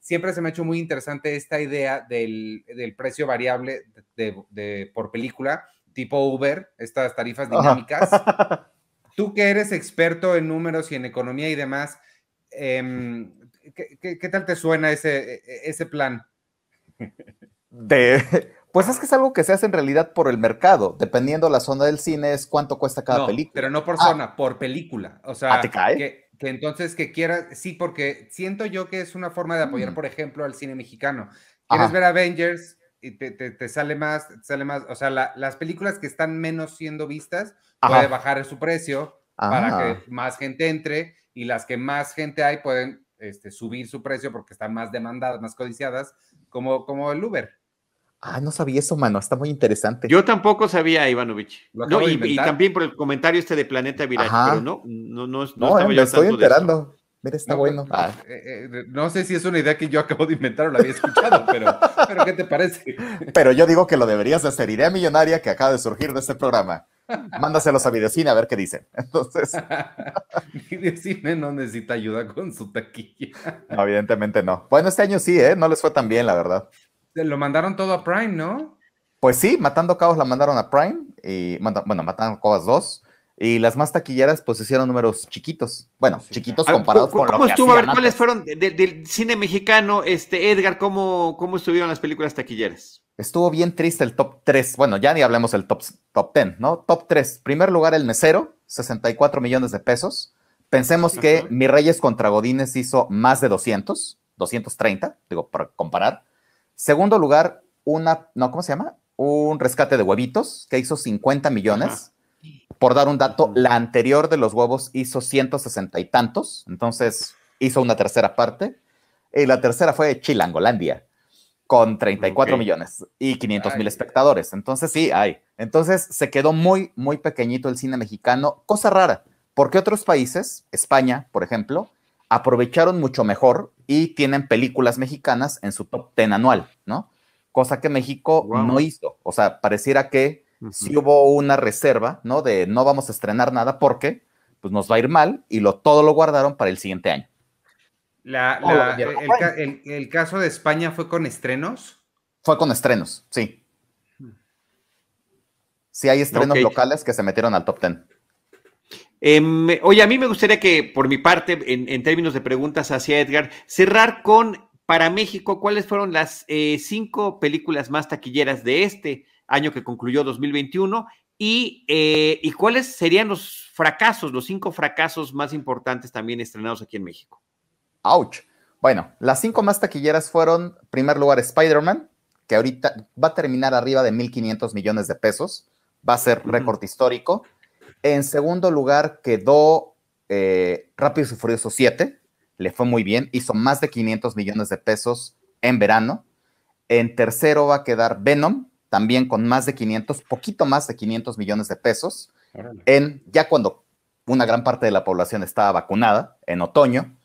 siempre se me ha hecho muy interesante esta idea del, precio variable de, por película, tipo Uber, estas tarifas dinámicas. Tú que eres experto en números y en economía y demás, em, ¿qué, tal te suena ese, e, ese plan? De, pues es que es algo que se hace en realidad por el mercado, dependiendo la zona del cine, es cuánto cuesta cada película. Pero no por ah. zona, por película. O sea, ¿te cae? Que entonces que quiera, sí, porque siento yo que es una forma de apoyar, mm. por ejemplo, al cine mexicano. Quieres ver Avengers y te, sale más, sale más, o sea, las películas que están menos siendo vistas, puede bajar su precio para que más gente entre y las que más gente hay pueden este, subir su precio porque están más demandadas, más codiciadas, como, como el Uber. Ah, no sabía eso, mano. Está muy interesante. Yo tampoco sabía, Ivanovich. No, y, también por el comentario este de Planeta Virage, pero no, no, no, no, no me estoy enterando. Mira, está bueno. Ah. eh, eh, no sé si es una idea que yo acabo de inventar o la había escuchado, pero, pero ¿qué te parece? Pero yo digo que lo deberías hacer. Idea millonaria que acaba de surgir de este programa. Mándaselos a Videocine a ver qué dicen. Entonces. Videocine no necesita ayuda con su taquilla. No, evidentemente no. Bueno, este año sí, ¿eh? No les fue tan bien, la verdad. Lo mandaron todo a Prime, ¿no? Pues sí, Matando Cabos la mandaron a Prime, y bueno, Matando Cabos 2, y las más taquilleras pues hicieron números chiquitos, bueno, chiquitos comparados con lo que estuvo? A ver, ¿cuáles fueron del cine mexicano, este Edgar, cómo, cómo estuvieron las películas taquilleras? Estuvo bien triste el top 3, bueno, ya ni hablemos del top, top 10, ¿no? Top 3, primer lugar El Mesero, 64 millones de pesos. Pensemos que Mi Reyes contra Godines hizo más de 200, 230, digo, para comparar. Segundo lugar, una, no, ¿cómo se llama? Un rescate de huevitos que hizo 50 millones. Por dar un dato, la anterior de los huevos hizo 160 y tantos, entonces hizo una tercera parte. Y la tercera fue Chilangolandia, con 34 millones y 500 mil espectadores. Entonces sí, hay. Entonces se quedó muy, muy pequeñito el cine mexicano, cosa rara, porque otros países, España, por ejemplo, aprovecharon mucho mejor y tienen películas mexicanas en su top 10 anual, ¿no? Cosa que México no hizo. O sea, pareciera que sí hubo una reserva, ¿no? De no vamos a estrenar nada porque pues nos va a ir mal y lo, todo lo guardaron para el siguiente año. el, caso de España fue con estrenos? Fue con estrenos, sí. Sí hay estrenos locales que se metieron al top 10. Em, oye, a mí me gustaría que, por mi parte, en, términos de preguntas hacia Edgar, cerrar con, para México, ¿cuáles fueron las eh, cinco películas más taquilleras de este año que concluyó 2021? Y, eh, y cuáles serían los fracasos, los cinco fracasos más importantes también estrenados aquí en México. ¡Auch! Bueno, las cinco más taquilleras fueron, en primer lugar, Spider-Man, que ahorita va a terminar arriba de 1.500 millones de pesos, va a ser récord histórico. En segundo lugar quedó eh, Rápido y Furioso 7, le fue muy bien, hizo más de 500 millones de pesos en verano. En tercero va a quedar Venom, también con más de 500, poquito más de 500 millones de pesos, en ya cuando una gran parte de la población estaba vacunada, en otoño.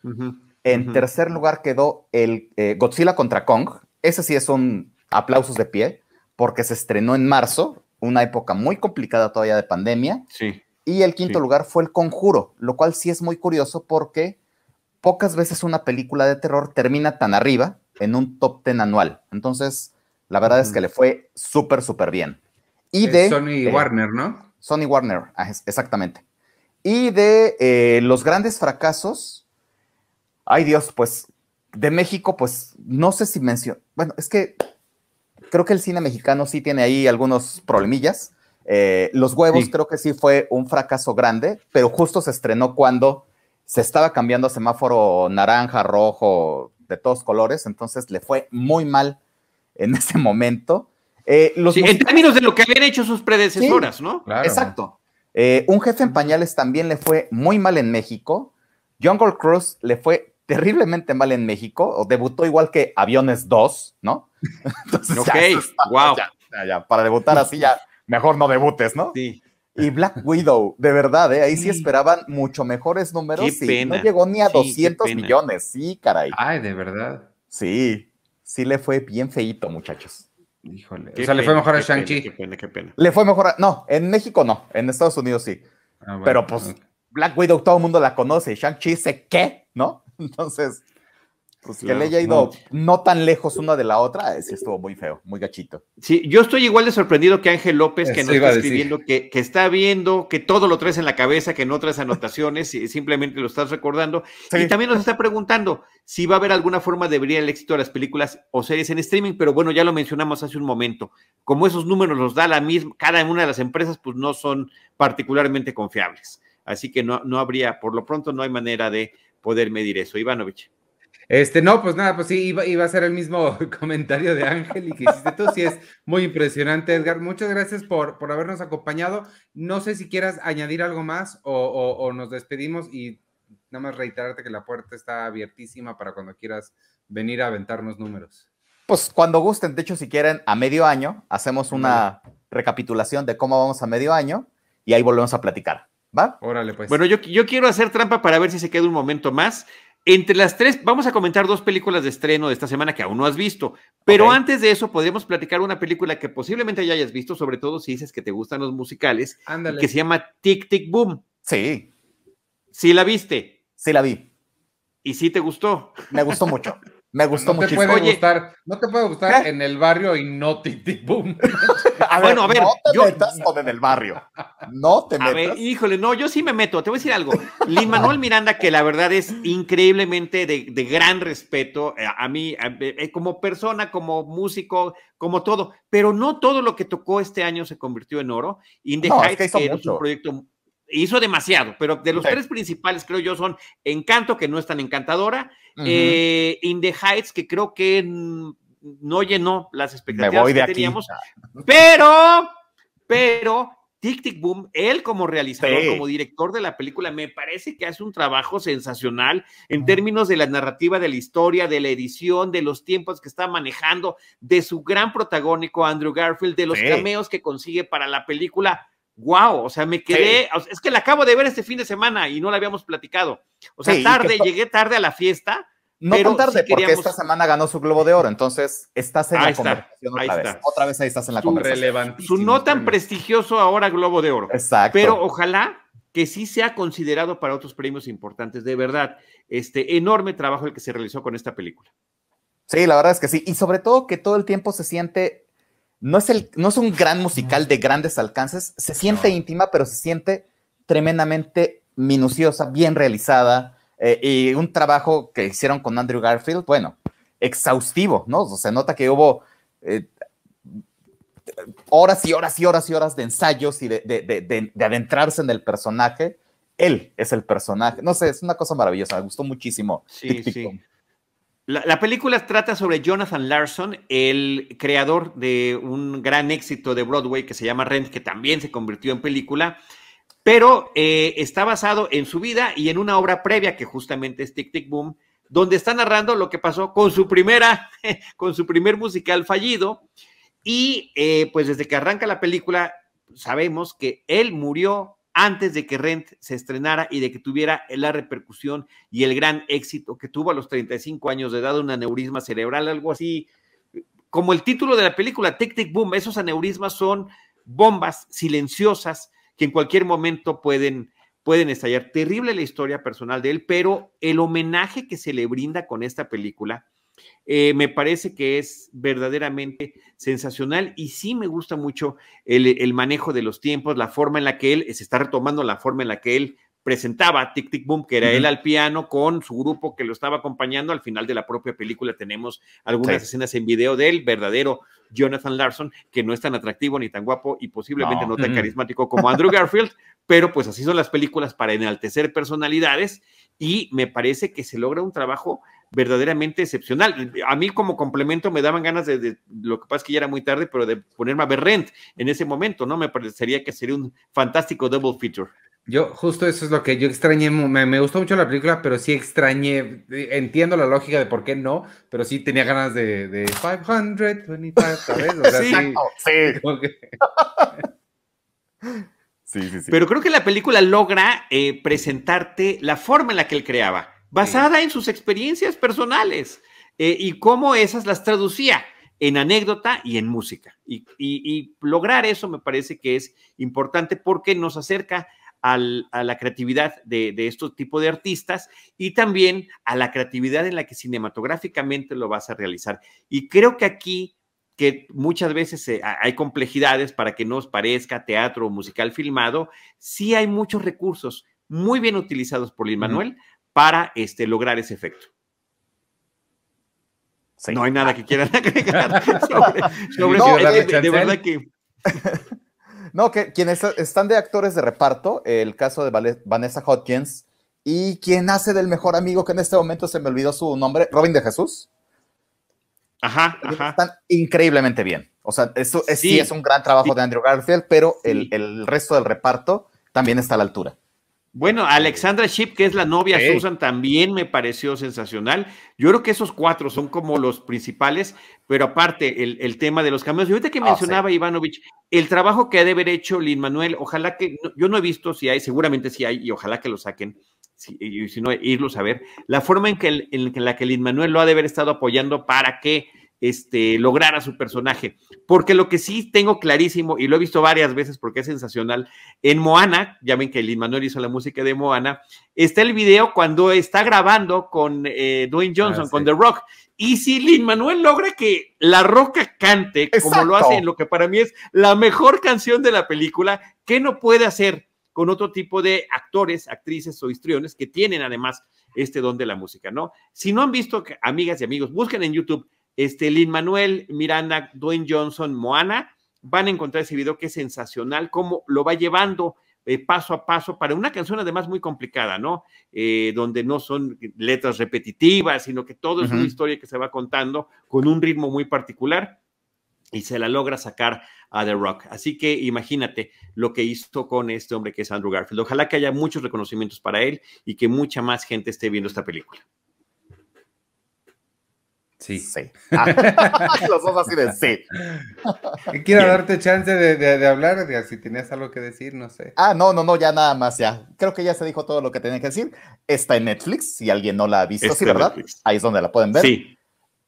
En tercer lugar quedó el eh, Godzilla contra Kong. Ese sí es un aplausos de pie, porque se estrenó en marzo, una época muy complicada todavía de pandemia. Sí. Y el quinto lugar fue El Conjuro, lo cual sí es muy curioso porque pocas veces una película de terror termina tan arriba en un top ten anual. Entonces, la verdad es que le fue súper, súper bien. Y de... Sony Warner, ¿no? Sony Warner, exactamente. Y de eh, los grandes fracasos, ay Dios, pues de México, pues no sé si menciono, bueno, es que creo que el cine mexicano sí tiene ahí algunos problemillas. Eh, los huevos creo que sí fue un fracaso grande, pero justo se estrenó cuando se estaba cambiando semáforo naranja, rojo, de todos colores, entonces le fue muy mal en ese momento. Eh, en términos de lo que habían hecho sus predecesoras, ¿no? Exacto. Eh, un jefe en pañales también le fue muy mal en México. Jungle Cruise le fue terriblemente mal en México, o debutó igual que Aviones 2, ¿no? Entonces, ok, wow. para debutar así ya, mejor no debutes, ¿no? Sí. Y Black Widow, de verdad, ¿eh? ahí sí, esperaban mucho mejores números y no llegó ni a 200 millones, sí, caray. Ay, de verdad. Sí, sí le fue bien feito, muchachos. Híjole. o sea, le fue mejor a Shang-Chi. Qué pena, qué pena. Le fue mejor a... No, en México no, en Estados Unidos sí. Ah, Pero pues Black Widow todo el mundo la conoce, Shang-Chi sé qué, ¿no? Entonces, pues que le haya ido no. tan lejos una de la otra, sí estuvo muy feo, muy gachito. Sí, yo estoy igual de sorprendido que Ángel López, que nos está escribiendo, que, que, está viendo, que todo lo traes en la cabeza, que no traes anotaciones y simplemente lo estás recordando. Y también nos está preguntando si va a haber alguna forma de abrir el éxito de las películas o series en streaming, pero bueno, ya lo mencionamos hace un momento. Como esos números los da la misma, cada una de las empresas, pues no son particularmente confiables. Así que no, no habría, por lo pronto, no hay manera de poder medir eso. Ivanovich. Este, no, pues nada, pues sí, iba, a ser el mismo comentario de Ángel y que hiciste tú. Sí, es muy impresionante, Edgar. Muchas gracias por, por habernos acompañado. No sé si quieras añadir algo más o, nos despedimos y nada más reiterarte que la puerta está abiertísima para cuando quieras venir a aventarnos números. Pues cuando gusten, de hecho, si quieren, a medio año hacemos una recapitulación de cómo vamos a medio año y ahí volvemos a platicar. ¿Va? Órale, pues. Bueno, yo, yo quiero hacer trampa para ver si se queda un momento más. Entre las tres, vamos a comentar dos películas de estreno de esta semana que aún no has visto, pero antes de eso podríamos platicar una película que posiblemente ya hayas visto, sobre todo si dices que te gustan los musicales, que se llama Tic Tic Boom. Sí. ¿Sí la viste? Sí la vi. ¿Y sí te gustó? Me gustó mucho. Me gustó no Te puede gustar, no te puede gustar en el barrio y no tic tic boom. a ver, bueno, a ver, no te yo, metas con en el barrio. No te metas. A ver, híjole, no, yo sí me meto. Te voy a decir algo. Lin Manuel Miranda, que la verdad es increíblemente de, de gran respeto eh, a, mí, eh, como persona, como músico, como todo, pero no todo lo que tocó este año se convirtió en oro. In the Heights, que, es un proyecto hizo demasiado, pero de los tres principales creo yo son Encanto, que no es tan encantadora, eh, In the Heights, que creo que no llenó las expectativas que teníamos, pero, pero Tic Tic Boom, él como realizador, como director de la película, me parece que hace un trabajo sensacional en términos de la narrativa de la historia, de la edición, de los tiempos que está manejando, de su gran protagónico Andrew Garfield, de los cameos que consigue para la película. Wow, o sea, me quedé, es que la acabo de ver este fin de semana y no la habíamos platicado. O sea, tarde, llegué tarde a la fiesta no tan tarde, porque esta semana ganó su Globo de Oro, entonces estás en la conversación otra vez. Otra vez ahí estás en la conversación. Su no tan prestigioso ahora Globo de Oro. Exacto. Pero ojalá que sí sea considerado para otros premios importantes. De verdad, este enorme trabajo el que se realizó con esta película. Sí, la verdad es que sí. Y sobre todo que todo el tiempo se siente, no es, el, no es un gran musical de grandes alcances, se siente íntima, pero se siente tremendamente minuciosa, bien realizada eh, y un trabajo que hicieron con Andrew Garfield, bueno, exhaustivo, ¿no? O sea, nota que hubo eh, horas y horas y horas y horas de ensayos y de, adentrarse en el personaje. Él es el personaje. No sé, es una cosa maravillosa. Me gustó muchísimo. Sí, sí. La, la, película trata sobre Jonathan Larson, el creador de un gran éxito de Broadway que se llama Rent, que también se convirtió en película pero eh, está basado en su vida y en una obra previa que justamente es Tic Tic Boom, donde está narrando lo que pasó con su primera, con su primer musical fallido. Y eh, pues desde que arranca la película, sabemos que él murió antes de que Rent se estrenara y de que tuviera la repercusión y el gran éxito que tuvo a los 35 años de edad, un aneurisma cerebral, algo así, como el título de la película, Tic Tic Boom, esos aneurismas son bombas silenciosas que en cualquier momento pueden, pueden estallar. Terrible la historia personal de él, pero el homenaje que se le brinda con esta película eh, me parece que es verdaderamente sensacional y sí me gusta mucho el, el, manejo de los tiempos, la forma en la que él se está retomando, la forma en la que él presentaba Tic Tic Boom, que era él al piano con su grupo que lo estaba acompañando. Al final de la propia película tenemos algunas escenas en video de él, verdadero Jonathan Larson, que no es tan atractivo ni tan guapo y posiblemente no, tan carismático como Andrew Garfield, pero pues así son las películas para enaltecer personalidades y me parece que se logra un trabajo verdaderamente excepcional. A mí como complemento me daban ganas de, lo que pasa es que ya era muy tarde, pero de ponerme a ver Rent en ese momento, ¿no? Me parecería que sería un fantástico double feature. Yo, justo eso es lo que yo extrañé, me, gustó mucho la película, pero sí extrañé, entiendo la lógica de por qué no, pero sí tenía ganas de, de 525, ¿sabes? O sea, sí, sí. sí, Pero creo que la película logra eh, presentarte la forma en la que él creaba, basada en sus experiencias personales eh, y cómo esas las traducía en anécdota y en música. Y, y lograr eso me parece que es importante porque nos acerca a la creatividad de, estos tipos de artistas y también a la creatividad en la que cinematográficamente lo vas a realizar. Y creo que aquí que muchas veces hay complejidades para que nos parezca teatro o musical filmado, sí hay muchos recursos muy bien utilizados por Lin Manuel para este, lograr ese efecto. No hay nada que quieran agregar sobre, de verdad que No, que quienes están de actores de reparto, el caso de Vanessa Hodgins y quien hace del mejor amigo que en este momento se me olvidó su nombre, Robin de Jesús. Ajá, ajá. Están increíblemente bien. O sea, eso es, sí. es un gran trabajo de Andrew Garfield, pero el, el, resto del reparto también está a la altura. Bueno, Alexandra Ship, que es la novia Susan, también me pareció sensacional. Yo creo que esos cuatro son como los principales, pero aparte, el, tema de los cameos. Y ahorita que ah, mencionaba Ivanovich, el trabajo que ha de haber hecho Lin Manuel, ojalá que, yo no he visto si hay, seguramente sí hay, y ojalá que lo saquen, si, y si no, irlos a ver. La forma en, que, en la que Lin Manuel lo ha de haber estado apoyando para que este, lograr a su personaje. Porque lo que sí tengo clarísimo, y lo he visto varias veces porque es sensacional, en Moana, ya ven que Lin Manuel hizo la música de Moana, está el video cuando está grabando con eh, Dwayne Johnson, ah, con The Rock. Y si Lin Manuel logra que La Roca cante, como lo hace en lo que para mí es la mejor canción de la película, ¿qué no puede hacer con otro tipo de actores, actrices o histriones que tienen además este don de la música, ¿no? Si no han visto, amigas y amigos, busquen en YouTube este, Lin Manuel, Miranda, Dwayne Johnson, Moana, van a encontrar ese video que es sensacional, cómo lo va llevando eh, paso a paso para una canción además muy complicada, ¿no? Eh, donde no son letras repetitivas, sino que todo es una historia que se va contando con un ritmo muy particular. y se la logra sacar a The Rock. Así que imagínate lo que hizo con este hombre que es Andrew Garfield. Ojalá que haya muchos reconocimientos para él y que mucha más gente esté viendo esta película. Sí. Sí. Ah, los dos así de sí. Quiero darte chance de, de, hablar, de, si tenías algo que decir, no sé. Ah, no, no, no, ya nada más, ya. Creo que ya se dijo todo lo que tenía que decir. Está en Netflix, si alguien no la ha visto, sí, ¿verdad? Ahí es donde la pueden ver. Sí.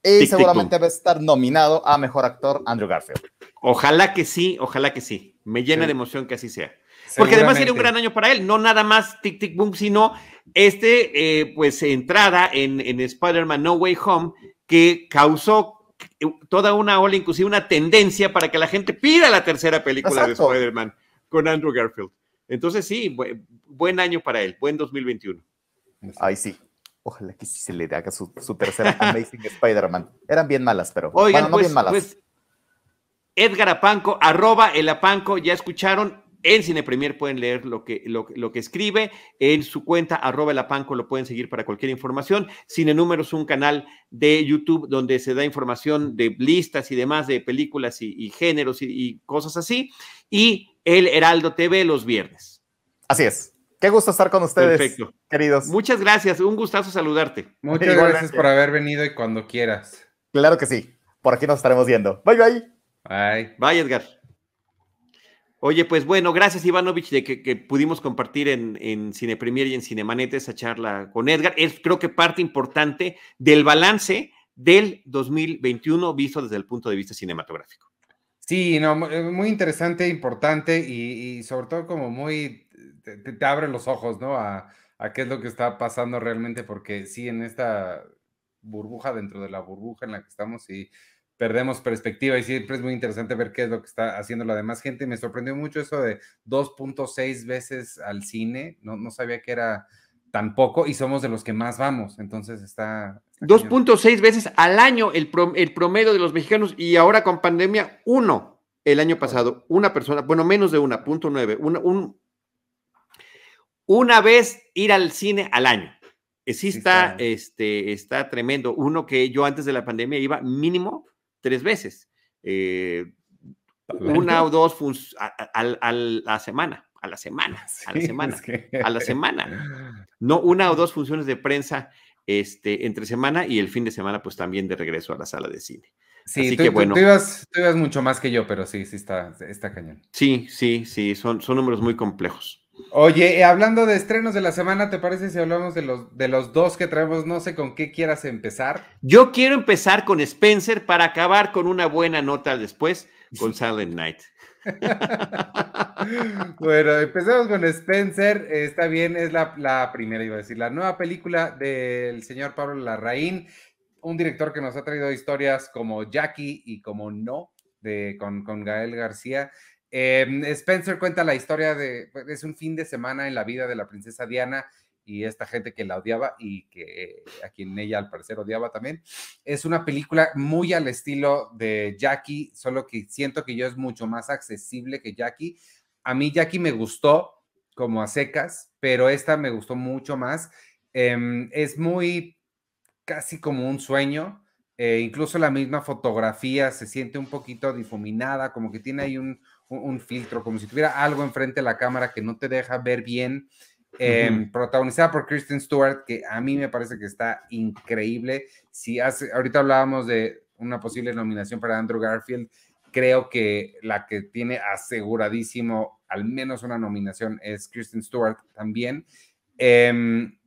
Y seguramente va a estar nominado a Mejor Actor Andrew Garfield. Ojalá que sí, ojalá que sí. Me llena de emoción que así sea. Porque además sería un gran año para él, no nada más Tic Tic Boom, sino este, eh, pues, entrada en, en Spider-Man No Way Home, que causó toda una ola, inclusive una tendencia para que la gente pida la tercera película de Spider-Man con Andrew Garfield. Entonces, sí, buen año para él, buen 2021. Ay, sí. Ojalá que sí se le haga su, tercera Amazing Spider-Man. Eran bien malas, pero Oigan, bueno, no pues, bien malas. Pues, Edgar Apanco, arroba el Apanco, ya escucharon, en Cine Premier pueden leer lo que, lo, que escribe. En su cuenta, arroba apanco, lo pueden seguir para cualquier información. Cine Números, un canal de YouTube donde se da información de listas y demás de películas y, géneros y, cosas así. Y el Heraldo TV los viernes. Así es. Qué gusto estar con ustedes, queridos. Muchas gracias. Un gustazo saludarte. Muchas gracias por haber venido y cuando quieras. Claro que sí. Por aquí nos estaremos viendo. Bye, bye. Bye. Bye, Edgar. Oye, pues bueno, gracias Ivanovich de que, pudimos compartir en, en, Cine Premier y en Cinemanet esa charla con Edgar. Es creo que parte importante del balance del 2021 visto desde el punto de vista cinematográfico. Sí, no, eh, muy interesante, importante y, sobre todo como muy, te, abre los ojos, ¿no? A, a, qué es lo que está pasando realmente, porque sí, en esta burbuja, dentro de la burbuja en la que estamos, y perdemos perspectiva y siempre es muy interesante ver qué es lo que está haciendo la demás gente. Me sorprendió mucho eso de 2.6 veces al cine, no, no sabía que era tan poco y somos de los que más vamos, entonces está... 2.6 veces al año el, el promedio de los mexicanos y ahora con pandemia, uno el año pasado, una persona, bueno, menos de una, punto nueve, una, un, una vez ir al cine al año. Sí está, este, está tremendo. Uno que yo antes de la pandemia iba mínimo tres veces. Eh, una o dos a, la semana, a la semana, a la semana, a la semana. No, una o dos funciones de prensa este, entre semana y el fin de semana, pues también de regreso a la sala de cine. Sí, Así que, bueno. Tú, ibas, mucho más que yo, pero sí, sí está, está cañón. Sí, sí, sí, son, son números muy complejos. Oye, eh, hablando de estrenos de la semana, ¿te parece si hablamos de los, de los dos que traemos? No sé con qué quieras empezar. Yo quiero empezar con Spencer para acabar con una buena nota después con Silent Night. bueno, empecemos con Spencer. Está bien, es la, primera, iba a decir, la nueva película del señor Pablo Larraín, un director que nos ha traído historias como Jackie y como No, de, con, con Gael García. Em, Spencer cuenta la historia de, pues, es un fin de semana en la vida de la princesa Diana y esta gente que la odiaba y que a quien ella al parecer odiaba también. Es una película muy al estilo de Jackie, solo que siento que yo es mucho más accesible que Jackie. A mí Jackie me gustó como a secas, pero esta me gustó mucho más. Em, es muy casi como un sueño. Eh, incluso la misma fotografía se siente un poquito difuminada, como que tiene ahí un, un, filtro, como si tuviera algo enfrente de la cámara que no te deja ver bien. Em, protagonizada por Kristen Stewart, que a mí me parece que está increíble. Si hace, ahorita hablábamos de una posible nominación para Andrew Garfield, creo que la que tiene aseguradísimo al menos una nominación es Kristen Stewart también. Em,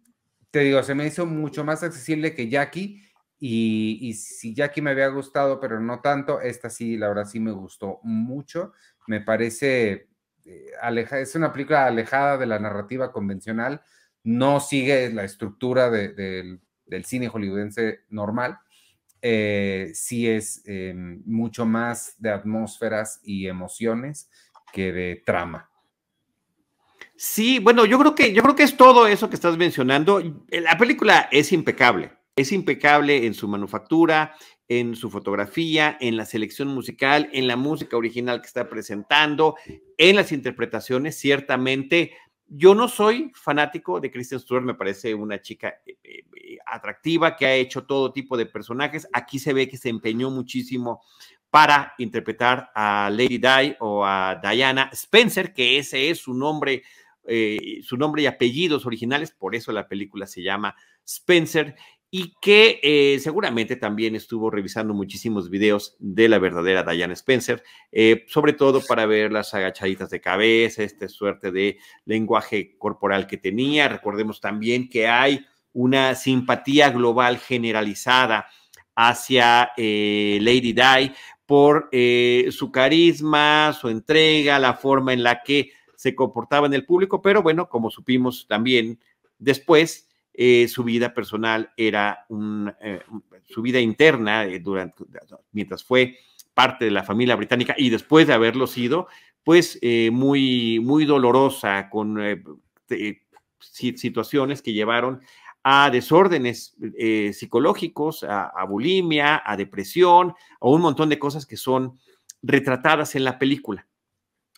te digo, se me hizo mucho más accesible que Jackie. Y, y, si Jackie me había gustado, pero no tanto, esta sí, la verdad sí me gustó mucho me parece, eh, aleja, es una película alejada de la narrativa convencional, no sigue la estructura del cine hollywoodense normal, eh, sí es eh, mucho más de atmósferas y emociones que de trama. Sí, bueno, yo creo que yo creo que es todo eso que estás mencionando. La película es impecable, es impecable en su manufactura, en su fotografía, en la selección musical, en la música original que está presentando, en las interpretaciones, ciertamente. Yo no soy fanático de Kristen Stewart, me parece una chica eh, eh, atractiva que ha hecho todo tipo de personajes. Aquí se ve que se empeñó muchísimo para interpretar a Lady Di o a Diana Spencer, que ese es su nombre, eh, su nombre y apellidos originales, por eso la película se llama Spencer, y que eh, seguramente también estuvo revisando muchísimos videos de la verdadera Diana Spencer, eh, sobre todo para ver las agachaditas de cabeza, esta suerte de lenguaje corporal que tenía. Recordemos también que hay una simpatía global generalizada hacia Lady Di por eh, su carisma, su entrega, la forma en la que se comportaba en el público, pero bueno, como supimos también después, eh, su vida personal era un, eh, su vida interna durante, mientras fue parte de la familia británica y después de haberlo sido, pues muy, muy dolorosa con situaciones que llevaron a desórdenes eh, psicológicos, a, bulimia, a depresión, a un montón de cosas que son retratadas en la película.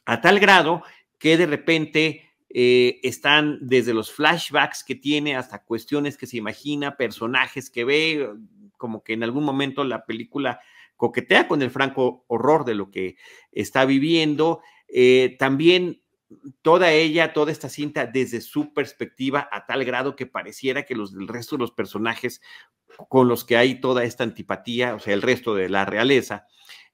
A tal grado que de repente eh, están desde los flashbacks que tiene hasta cuestiones que se imagina, personajes que ve, como que en algún momento la película coquetea con el franco horror de lo que está viviendo. Eh, también toda ella, toda esta cinta desde su perspectiva a tal grado que pareciera que los del resto de los personajes con los que hay toda esta antipatía, o sea, el resto de la realeza,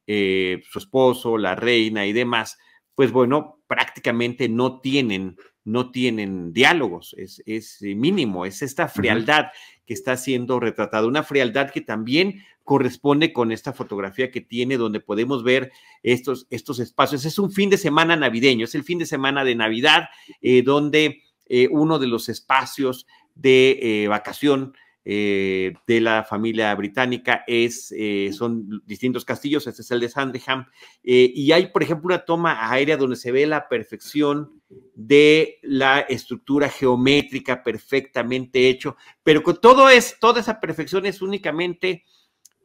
eh, su esposo, la reina y demás, pues bueno, prácticamente no tienen, no tienen diálogos, es, es mínimo, es esta frialdad que está siendo retratada, una frialdad que también corresponde con esta fotografía que tiene, donde podemos ver estos, estos espacios. Es un fin de semana navideño, es el fin de semana de Navidad, eh, donde eh, uno de los espacios de eh, vacación de la familia británica es, son distintos castillos, este es el de Sandringham, y hay, por ejemplo, una toma aérea donde se ve la perfección de la estructura geométrica perfectamente hecho, pero con todo es, toda esa perfección es únicamente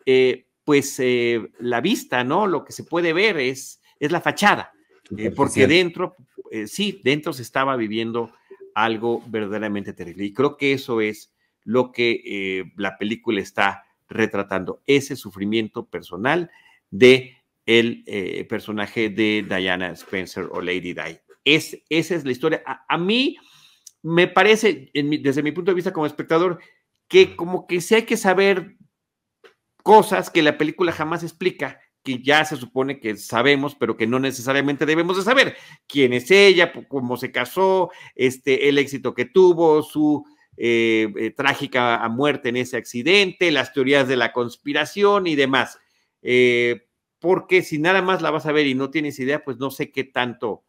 eh, pues eh, la vista, ¿no? Lo que se puede ver es, es la fachada, eh, porque dentro, sí, dentro se estaba viviendo algo verdaderamente terrible. Y creo que eso es lo que la película está retratando, ese sufrimiento personal de el personaje de Diana Spencer o Lady Di. Es, esa es la historia. A, mí me parece, desde mi punto de vista como espectador, que como que sí hay que saber cosas que la película jamás explica, que ya se supone que sabemos, pero que no necesariamente debemos de saber. ¿Quién es ella? ¿Cómo se casó? Este, el éxito que tuvo, su eh, eh, trágica muerte en ese accidente, las teorías de la conspiración y demás. Eh, porque si nada más la vas a ver y no tienes idea, pues no sé qué tanto,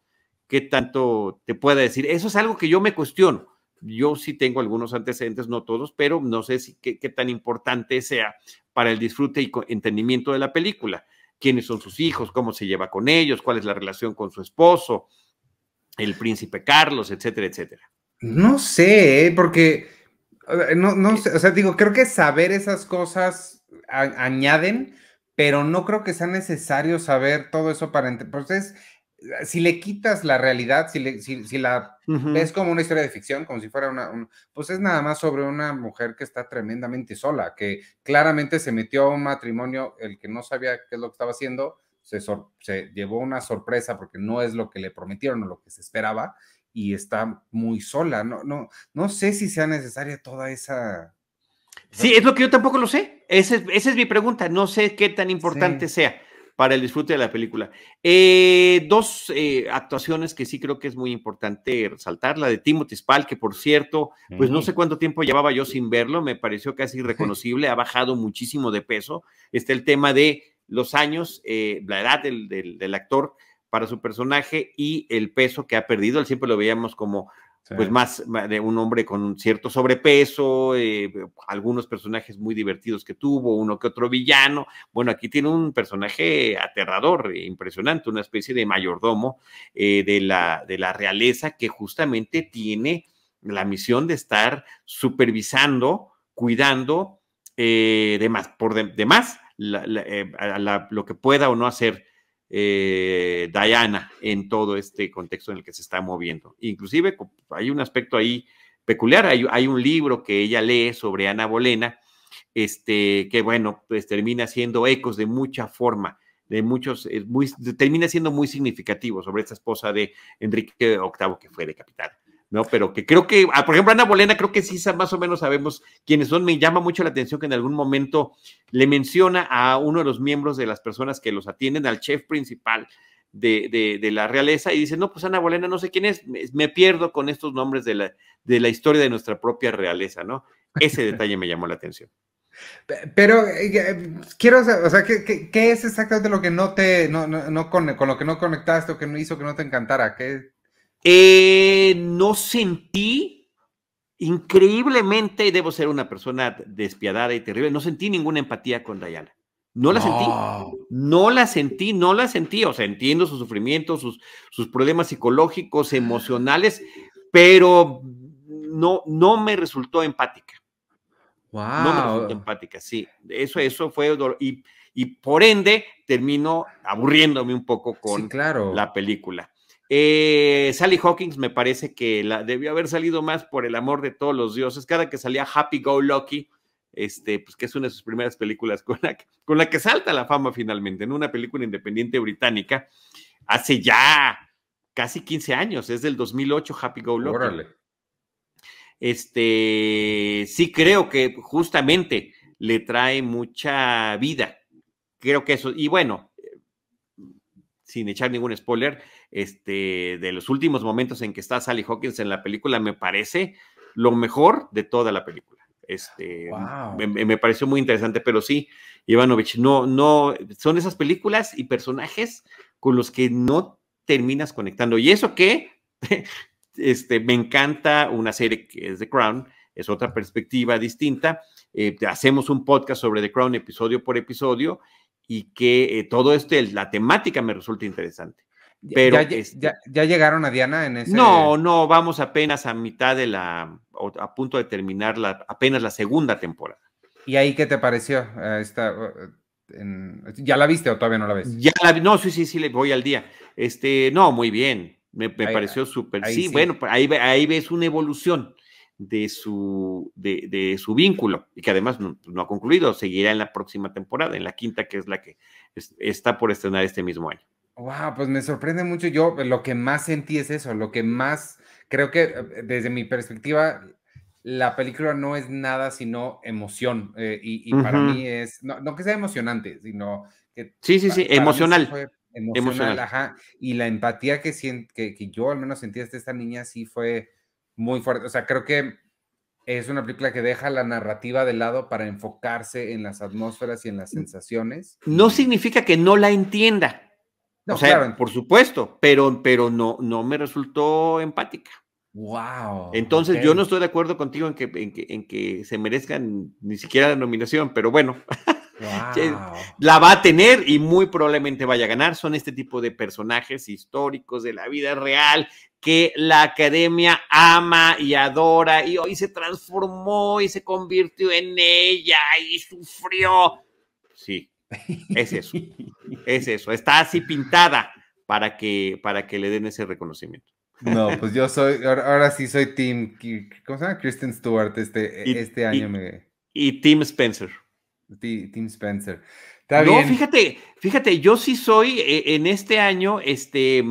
qué tanto te pueda decir. Eso es algo que yo me cuestiono. Yo sí tengo algunos antecedentes, no todos, pero no sé si qué, tan importante sea para el disfrute y entendimiento de la película. ¿Quiénes son sus hijos? ¿Cómo se lleva con ellos? ¿Cuál es la relación con su esposo? El príncipe Carlos, etcétera, etcétera. No sé, ¿eh? porque no, no sé, o sea, digo, creo que saber esas cosas añaden, pero no creo que sea necesario saber todo eso para... Pues si le quitas la realidad, si, si, la ves como una historia de ficción, como si fuera una, pues es nada más sobre una mujer que está tremendamente sola, que claramente se metió a un matrimonio, el que no sabía qué es lo que estaba haciendo, se, se llevó una sorpresa porque no es lo que le prometieron o lo que se esperaba y está muy sola. No, no, no sé si sea necesaria toda esa... Sí, es lo que yo tampoco lo sé. Esa es, esa es mi pregunta. No sé qué tan importante sea para el disfrute de la película. Eh, dos eh, actuaciones que sí creo que es muy importante resaltar, la de Timothy Spall, que por cierto, pues no sé cuánto tiempo llevaba yo sin verlo, me pareció casi irreconocible, ha bajado muchísimo de peso. Está el tema de los años, eh, la edad del, del actor para su personaje y el peso que ha perdido. Él siempre lo veíamos como pues más de un hombre con un cierto sobrepeso, eh, algunos personajes muy divertidos que tuvo, uno que otro villano. Bueno, aquí tiene un personaje aterrador, impresionante, una especie de mayordomo eh, de, la, de la realeza que justamente tiene la misión de estar supervisando, cuidando eh, de más, por demás lo que pueda o no hacer eh, Diana en todo este contexto en el que se está moviendo. Inclusive hay un aspecto ahí peculiar, hay, un libro que ella lee sobre Ana Bolena, este, que bueno, pues termina siendo ecos de mucha forma de muchos, muy, termina siendo muy significativo sobre esta esposa de Enrique VIII que fue decapitada. ¿No? Pero que creo que, ah, por ejemplo, Ana Bolena, creo que sí más o menos sabemos quiénes son. Me llama mucho la atención que en algún momento le menciona a uno de los miembros de las personas que los atienden, al chef principal de, de, la realeza, y dice, no, pues Ana Bolena no sé quién es, me, pierdo con estos nombres de la, de la historia de nuestra propia realeza, ¿no? Ese detalle me llamó la atención. Pero eh, quiero saber, o sea, ¿qué, ¿qué, es exactamente lo que no te, no, no, con, con, lo que no conectaste o que no hizo que no te encantara? ¿Qué, eh, no sentí, increíblemente, debo ser una persona despiadada y terrible, no sentí ninguna empatía con Diana. No la sentí, no la sentí, no la sentí. O sea, entiendo sus sufrimientos, sus, sus problemas psicológicos, emocionales, pero no, no me resultó empática. Wow. No me resultó empática, sí. Eso, eso fue. Y, y por ende, termino aburriéndome un poco con la película. Eh, Sally Hawkins me parece que la, debió haber salido más por el amor de todos los dioses. Cada que salía Happy Go Lucky, este, pues que es una de sus primeras películas con la, con la que salta la fama finalmente, en una película independiente británica, hace ya casi 15 años, es del 2008 Happy Go Lucky. Este, sí creo que justamente le trae mucha vida. Creo que eso, y bueno, sin echar ningún spoiler, este, de los últimos momentos en que está Sally Hawkins en la película, me parece lo mejor de toda la película. Este, me, pareció muy interesante, pero sí, Ivanovich, no, no, son esas películas y personajes con los que no terminas conectando. Y eso que, este, me encanta una serie que es The Crown, es otra perspectiva distinta. Eh, hacemos un podcast sobre The Crown episodio por episodio y que eh, todo esto, la temática me resulta interesante. Pero este ¿Ya, llegaron a Diana en ese? No, no, vamos apenas a mitad de la, a punto de terminar la, apenas la segunda temporada. ¿Y ahí qué te pareció? Esta, ¿Ya la viste o todavía no la ves? Ya la no, sí, sí, sí, le voy al día. Este, no, muy bien, me, pareció súper. Sí, bueno, ahí, ahí ves una evolución de su, de, de, su vínculo y que además no, no, ha concluido, seguirá en la próxima temporada, en la quinta, que es la que está por estrenar este mismo año. Wow, pues me sorprende mucho. Yo lo que más sentí es eso, lo que más creo que eh, desde mi perspectiva la película no es nada sino emoción eh, y, para mí es no, que sea emocionante, sino que sí, sí, sí, emocional. emocional, ajá. Y la empatía que, que, que yo al menos sentí de esta niña sí fue muy fuerte. O sea, creo que es una película que deja la narrativa de lado para enfocarse en las atmósferas y en las sensaciones. No significa que no la entienda o sea, por supuesto, pero, pero no, no me resultó empática. Wow. Entonces, yo no estoy de acuerdo contigo en que, en que, se merezcan ni siquiera la nominación, pero bueno, la va a tener y muy probablemente vaya a ganar. Son este tipo de personajes históricos de la vida real que la academia ama y adora y hoy se transformó y se convirtió en ella y sufrió. Sí, es eso, es eso. Está así pintada para que, para que le den ese reconocimiento. No, pues yo soy, ahora, sí soy Tim, ¿cómo se llama? Kristen Stewart este, este año me... Y Tim Spencer. Tim Spencer. no, fíjate, fíjate, yo sí soy eh, en este año, este,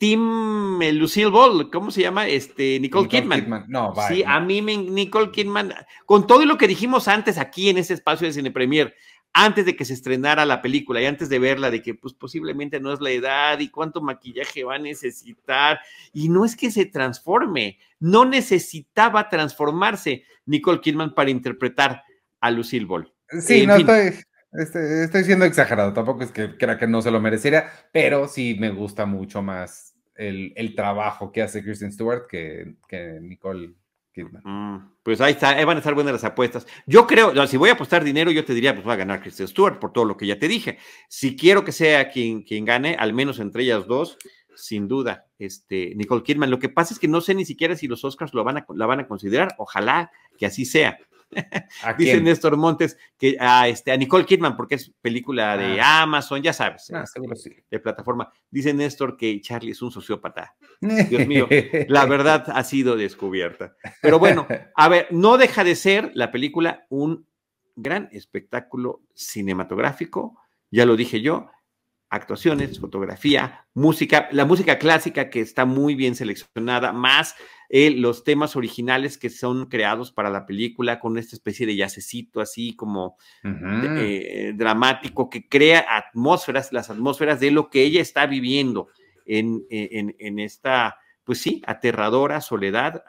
Tim eh, Lucille Ball, ¿cómo se llama? Este, Nicole, Kidman. No, Sí, a mí me, Nicole Kidman, con todo lo que dijimos antes aquí en ese espacio de Cine Premier, antes de que se estrenara la película y antes de verla, de que pues posiblemente no es la edad y cuánto maquillaje va a necesitar. Y no es que se transforme, no necesitaba transformarse Nicole Kidman para interpretar a Lucille Ball. Sí, no estoy, este, estoy, siendo exagerado, tampoco es que crea que no se lo mereciera, pero sí me gusta mucho más el, trabajo que hace Kristen Stewart que, que Nicole Mm, pues ahí está, ahí van a estar buenas las apuestas. Yo creo, si voy a apostar dinero, yo te diría, pues va a ganar Kristen Stewart por todo lo que ya te dije. Si quiero que sea quien, quien gane, al menos entre ellas dos, sin duda, este, Nicole Kidman. Lo que pasa es que no sé ni siquiera si los Oscars lo van a, la van a considerar. Ojalá que así sea. Dice Néstor Montes que a, este, a Nicole Kidman, porque es película de ah. Amazon, ya sabes, ah, este, de plataforma. Dice Néstor que Charlie es un sociópata. Dios mío, la verdad ha sido descubierta. Pero bueno, a ver, no deja de ser la película un gran espectáculo cinematográfico ya lo dije yo, actuaciones, fotografía, música, la música clásica que está muy bien seleccionada, más eh, los temas originales que son creados para la película con esta especie de yacecito así como eh, dramático que crea atmósferas, las atmósferas de lo que ella está viviendo en, en, esta, pues sí, aterradora soledad,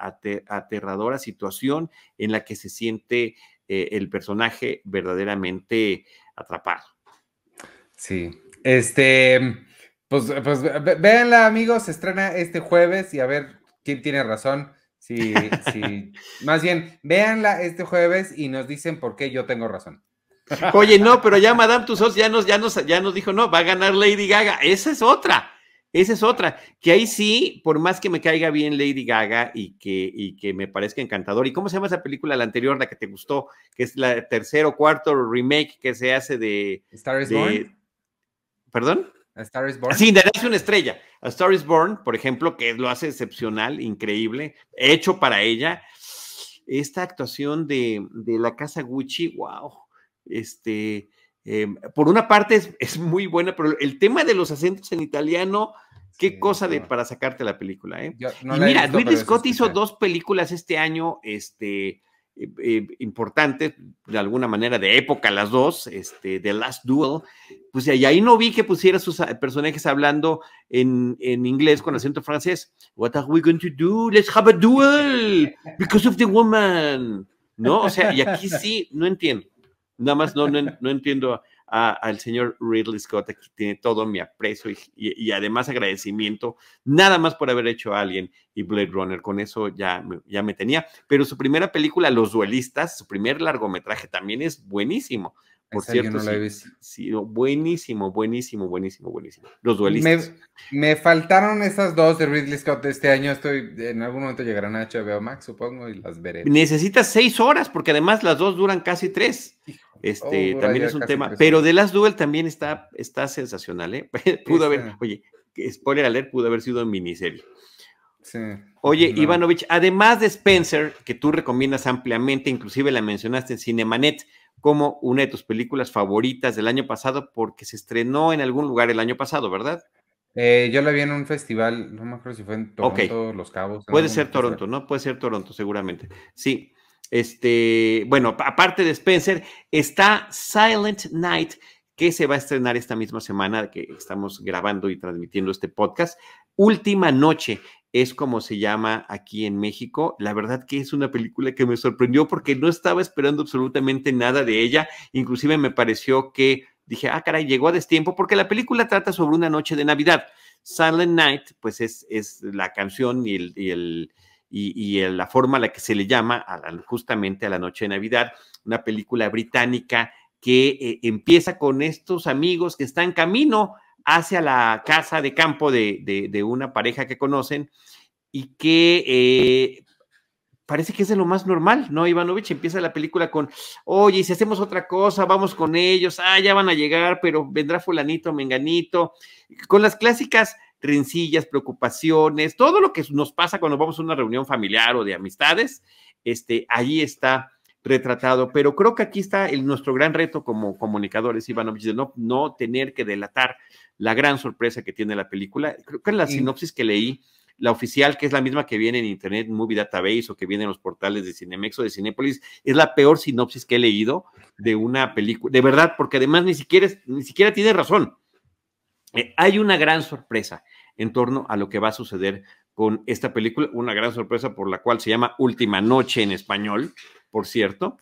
aterradora situación en la que se siente eh, el personaje verdaderamente atrapado. Sí, este, pues, pues véanla, amigos, se estrena este jueves y a ver quién tiene razón. Sí, sí. Más bien, véanla este jueves y nos dicen por qué yo tengo razón. Oye, no, pero ya Madame Tussauds ya nos, ya nos, ya nos dijo, no, va a ganar Lady Gaga. Esa es otra. Esa es otra, que ahí sí, por más que me caiga bien Lady Gaga y que, y que me parezca encantador. ¿Y cómo se llama esa película, la anterior, la que te gustó? Que es la tercero o cuarto remake que se hace de... Star is Born. ¿Perdón? A Star is Born. Sí, de una estrella. A Star is Born, por ejemplo, que lo hace excepcional, increíble, hecho para ella. Esta actuación de, la casa Gucci, wow. Este, em, por una parte es, es, muy buena, pero el tema de los acentos en italiano, qué cosa de para sacarte la película, ¿eh? y mira, Ridley Scott hizo dos películas este año, este, eh, eh, importantes, de alguna manera de época, las dos, este, The Last Duel, pues y ahí no vi que pusiera sus ah, personajes hablando en, en, inglés con acento francés. What are we going to do? Let's have a duel because of the woman. ¿No? O sea, y aquí sí, no entiendo. Nada más no, no, no entiendo al señor Ridley Scott, que tiene todo mi aprecio y, además agradecimiento, nada más por haber hecho a alguien y Blade Runner, con eso ya, ya me tenía. Pero su primera película, Los Duelistas, su primer largometraje también es buenísimo. Por cierto, sí, buenísimo, buenísimo, buenísimo, buenísimo. Los duelistas. Me, faltaron esas dos de Ridley Scott de este año. Estoy, en algún momento llegarán a HBO Max, supongo, y las veré. Necesitas seis horas, porque además las dos duran casi tres. Este, oh, también es un tema, pero de las Duel también está, está sensacional, ¿eh? pudo haber, oye, spoiler alert, pudo haber sido en miniserie. Sí, oye, Ivanovich, además de Spencer, que tú recomiendas ampliamente, inclusive la mencionaste en Cinemanet como una de tus películas favoritas del año pasado, porque se estrenó en algún lugar el año pasado, ¿verdad? Eh, yo la vi en un festival, no me acuerdo si fue en Toronto, Los Cabos. Puede ser Toronto, ¿no? Puede ser Toronto, seguramente. Sí. Este, bueno, aparte de Spencer, está Silent Night, que se va a estrenar esta misma semana que estamos grabando y transmitiendo este podcast. Última Noche es como se llama aquí en México. La verdad que es una película que me sorprendió porque no estaba esperando absolutamente nada de ella. Inclusive me pareció que dije, ah, caray, llegó a destiempo porque la película trata sobre una noche de Navidad. Silent Night, pues es, es la canción y el, y el y, la forma a la que se le llama justamente a la noche de Navidad, una película británica que eh, empieza con estos amigos que están camino hacia la casa de campo de, una pareja que conocen y que eh, parece que es de lo más normal, ¿no? Ivanovich empieza la película con, oye, si hacemos otra cosa, vamos con ellos, ah, ya van a llegar, pero vendrá fulanito, menganito, con las clásicas rencillas, preocupaciones, todo lo que nos pasa cuando vamos a una reunión familiar o de amistades, este, ahí está retratado. Pero creo que aquí está el, nuestro gran reto como comunicadores, Ivanovich, de no, no tener que delatar la gran sorpresa que tiene la película. Creo que en la sinopsis que leí, la oficial, que es la misma que viene en Internet Movie Database o que viene en los portales de Cinemex o de Cinépolis, es la peor sinopsis que he leído de una película. De verdad, porque además ni siquiera, ni siquiera tiene razón. Eh, hay una gran sorpresa en torno a lo que va a suceder con esta película, una gran sorpresa por la cual se llama Última Noche en español, por cierto,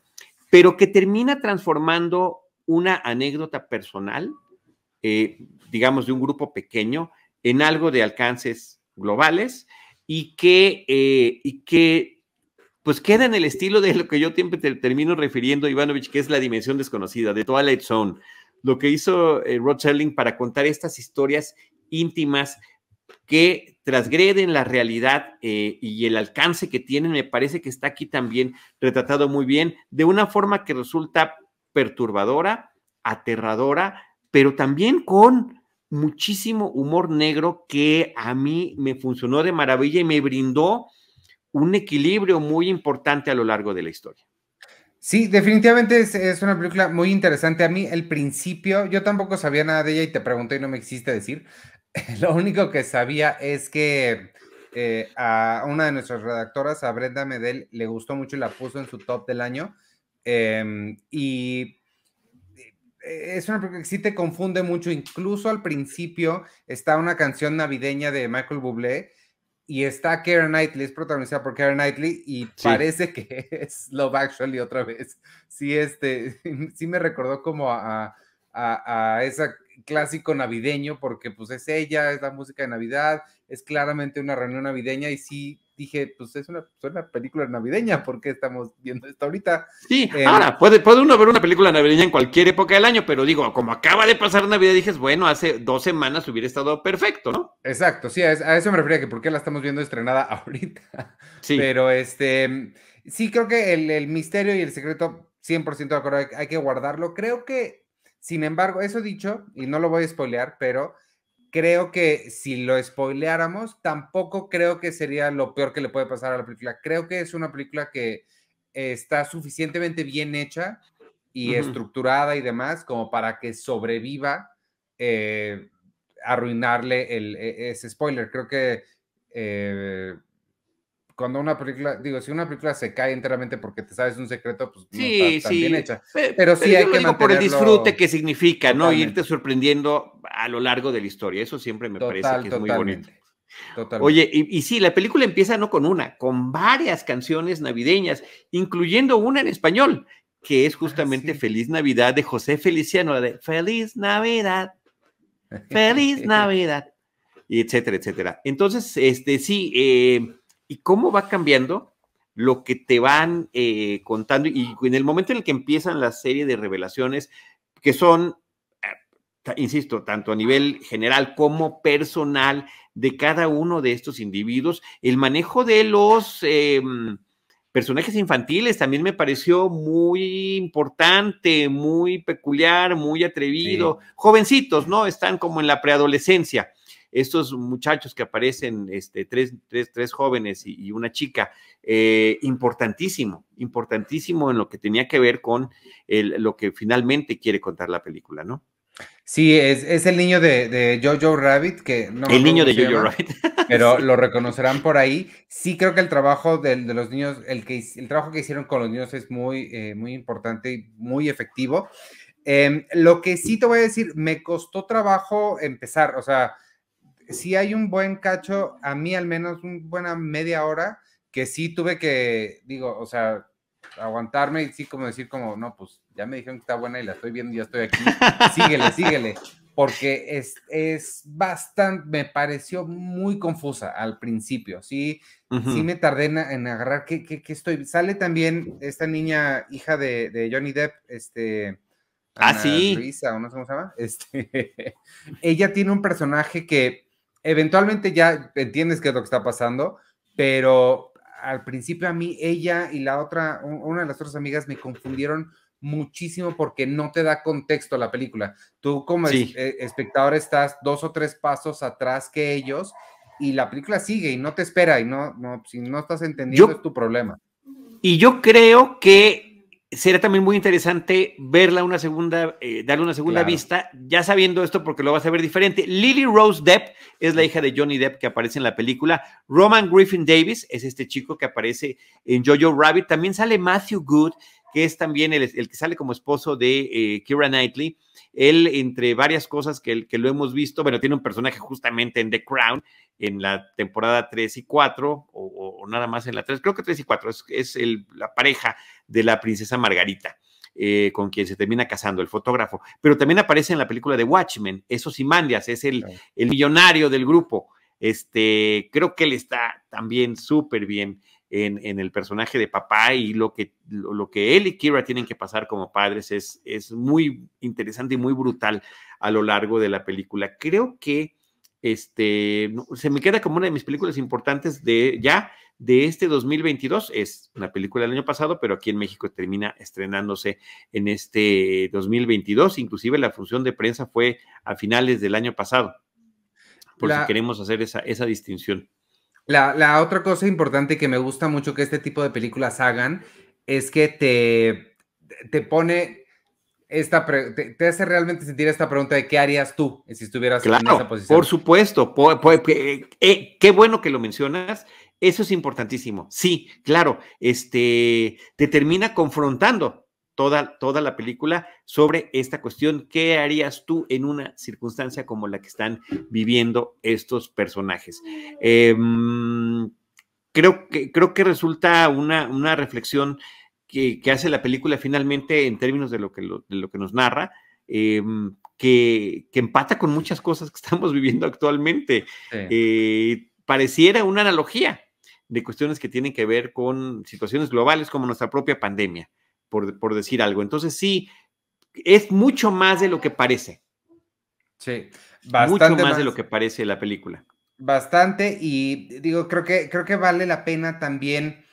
pero que termina transformando una anécdota personal, eh, digamos, de un grupo pequeño, en algo de alcances globales y que, eh, y que pues queda en el estilo de lo que yo siempre te termino refiriendo, Ivanovich, que es la dimensión desconocida de Twilight Zone. Lo que hizo eh, Rod Serling para contar estas historias íntimas que transgreden la realidad eh, y el alcance que tienen, me parece que está aquí también retratado muy bien, de una forma que resulta perturbadora, aterradora, pero también con muchísimo humor negro que a mí me funcionó de maravilla y me brindó un equilibrio muy importante a lo largo de la historia. Sí, definitivamente es, una película muy interesante. A mí, el principio, yo tampoco sabía nada de ella y te pregunté y no me existe decir. Lo único que sabía es que eh, a una de nuestras redactoras, a Brenda Medel, le gustó mucho y la puso en su top del año. Em, y eh, es una película que sí te confunde mucho. Incluso al principio está una canción navideña de Michael Bublé y está Karen Knightley, es protagonizada por Karen Knightley y parece que es Love Actually otra vez. Sí, este, sí me recordó como a, a, a ese clásico navideño porque pues es ella, es la música de Navidad, es claramente una reunión navideña y sí dije, pues es una, película navideña, ¿por qué estamos viendo esto ahorita? Sí, eh, ahora, puede, puede uno ver una película navideña en cualquier época del año, pero digo, como acaba de pasar Navidad, dije, bueno, hace dos semanas hubiera estado perfecto, ¿no? Exacto, sí, a, eso me refería, que por qué la estamos viendo estrenada ahorita. Sí. Pero este, sí creo que el, el misterio y el secreto, 100% de acuerdo, hay, hay que guardarlo. Creo que, sin embargo, eso dicho, y no lo voy a spoilear, pero creo que si lo spoileáramos, tampoco creo que sería lo peor que le puede pasar a la película. Creo que es una película que está suficientemente bien hecha y estructurada y demás como para que sobreviva eh, arruinarle el, e, ese spoiler. Creo que eh, cuando una película, digo, si una película se cae enteramente porque te sabes un secreto, pues no está bien hecha. Pero, sí hay que mantenerlo... por el disfrute que significa, ¿no? Irte sorprendiendo a lo largo de la historia. Eso siempre me parece que es muy bonito. Oye, y, y, sí, la película empieza no con una, con varias canciones navideñas, incluyendo una en español, que es ah, justamente Feliz Navidad de José Feliciano, la de Feliz Navidad, Feliz Navidad, y etcétera, etcétera. Entonces, este sí, eh, y cómo va cambiando lo que te van eh, contando y en el momento en el que empiezan la serie de revelaciones que son, eh, insisto, tanto a nivel general como personal de cada uno de estos individuos, el manejo de los... Em, personajes infantiles también me pareció muy importante, muy peculiar, muy atrevido. Jovencitos, ¿no? Están como en la preadolescencia estos muchachos que aparecen, este, tres, tres, tres jóvenes y, una chica, eh, importantísimo, importantísimo en lo que tenía que ver con lo que finalmente quiere contar la película, ¿no? Sí, es, el niño de, Jojo Rabbit, que no El niño de Jojo Rabbit. pero lo reconocerán por ahí. Sí creo que el trabajo de, los niños, el, que, el trabajo que hicieron con los niños es muy, eh, muy importante y muy efectivo. Em, lo que sí te voy a decir, me costó trabajo empezar, o sea, si hay un buen cacho, a mí al menos una buena media hora, que sí tuve que, digo, o sea, aguantarme y sí como decir como, no, pues ya me dijeron que está buena y la estoy viendo, ya estoy aquí, síguele, síguele, porque es, es bastante, me pareció muy confusa al principio, sí, sí me tardé en, agarrar qué, qué, estoy, sale también esta niña, hija de, Johnny Depp, este... ah, sí. Luisa, o no sé cómo se llama. Este, ella tiene un personaje que eventualmente ya entiendes qué es lo que está pasando, pero al principio a mí ella y la otra, una de las otras amigas me confundieron muchísimo porque no te da contexto a la película. Tú como eh, espectador estás dos o tres pasos atrás que ellos y la película sigue y no te espera y no, no si no estás entendiendo es tu problema. Y yo creo que Sería también muy interesante verla una segunda, eh, darle una segunda vista, ya sabiendo esto porque lo vas a ver diferente. Lily Rose Depp es la hija de Johnny Depp que aparece en la película. Roman Griffin Davis es este chico que aparece en Jojo Rabbit. También sale Matthew Good, que es también el, que sale como esposo de eh, Kira Knightley. Él, entre varias cosas que, que, lo hemos visto, bueno, tiene un personaje justamente en The Crown, en la temporada 3 y 4, o, nada más en la 3, creo que 3 y 4, es, la pareja de la princesa Margarita. Eh, con quien se termina casando, el fotógrafo, pero también aparece en la película de Watchmen, eso Simandias, es el, el millonario del grupo. Este, creo que él está también súper bien en, el personaje de papá y lo que, lo, que él y Kira tienen que pasar como padres es, es muy interesante y muy brutal a lo largo de la película. Creo que este, se me queda como una de mis películas importantes de ya de este 2022. Es una película del año pasado, pero aquí en México termina estrenándose en este 2022. Inclusive la función de prensa fue a finales del año pasado, por si queremos hacer esa, esa distinción. La, otra cosa importante que me gusta mucho que este tipo de películas hagan es que te, te pone esta te, hace realmente sentir esta pregunta de qué harías tú si estuvieras en esa posición. Por supuesto, eh, qué bueno que lo mencionas. Eso es importantísimo. Sí, claro, este te termina confrontando toda, toda la película sobre esta cuestión. ¿Qué harías tú en una circunstancia como la que están viviendo estos personajes? Em, creo, que, creo que resulta una, una reflexión que, hace la película finalmente en términos de lo que, de lo que nos narra, em, que, empata con muchas cosas que estamos viviendo actualmente. Eh, pareciera una analogía de cuestiones que tienen que ver con situaciones globales como nuestra propia pandemia, por, decir algo. Entonces sí, es mucho más de lo que parece. Sí, bastante mucho más, de lo que parece la película. Bastante, y digo, creo que, creo que vale la pena también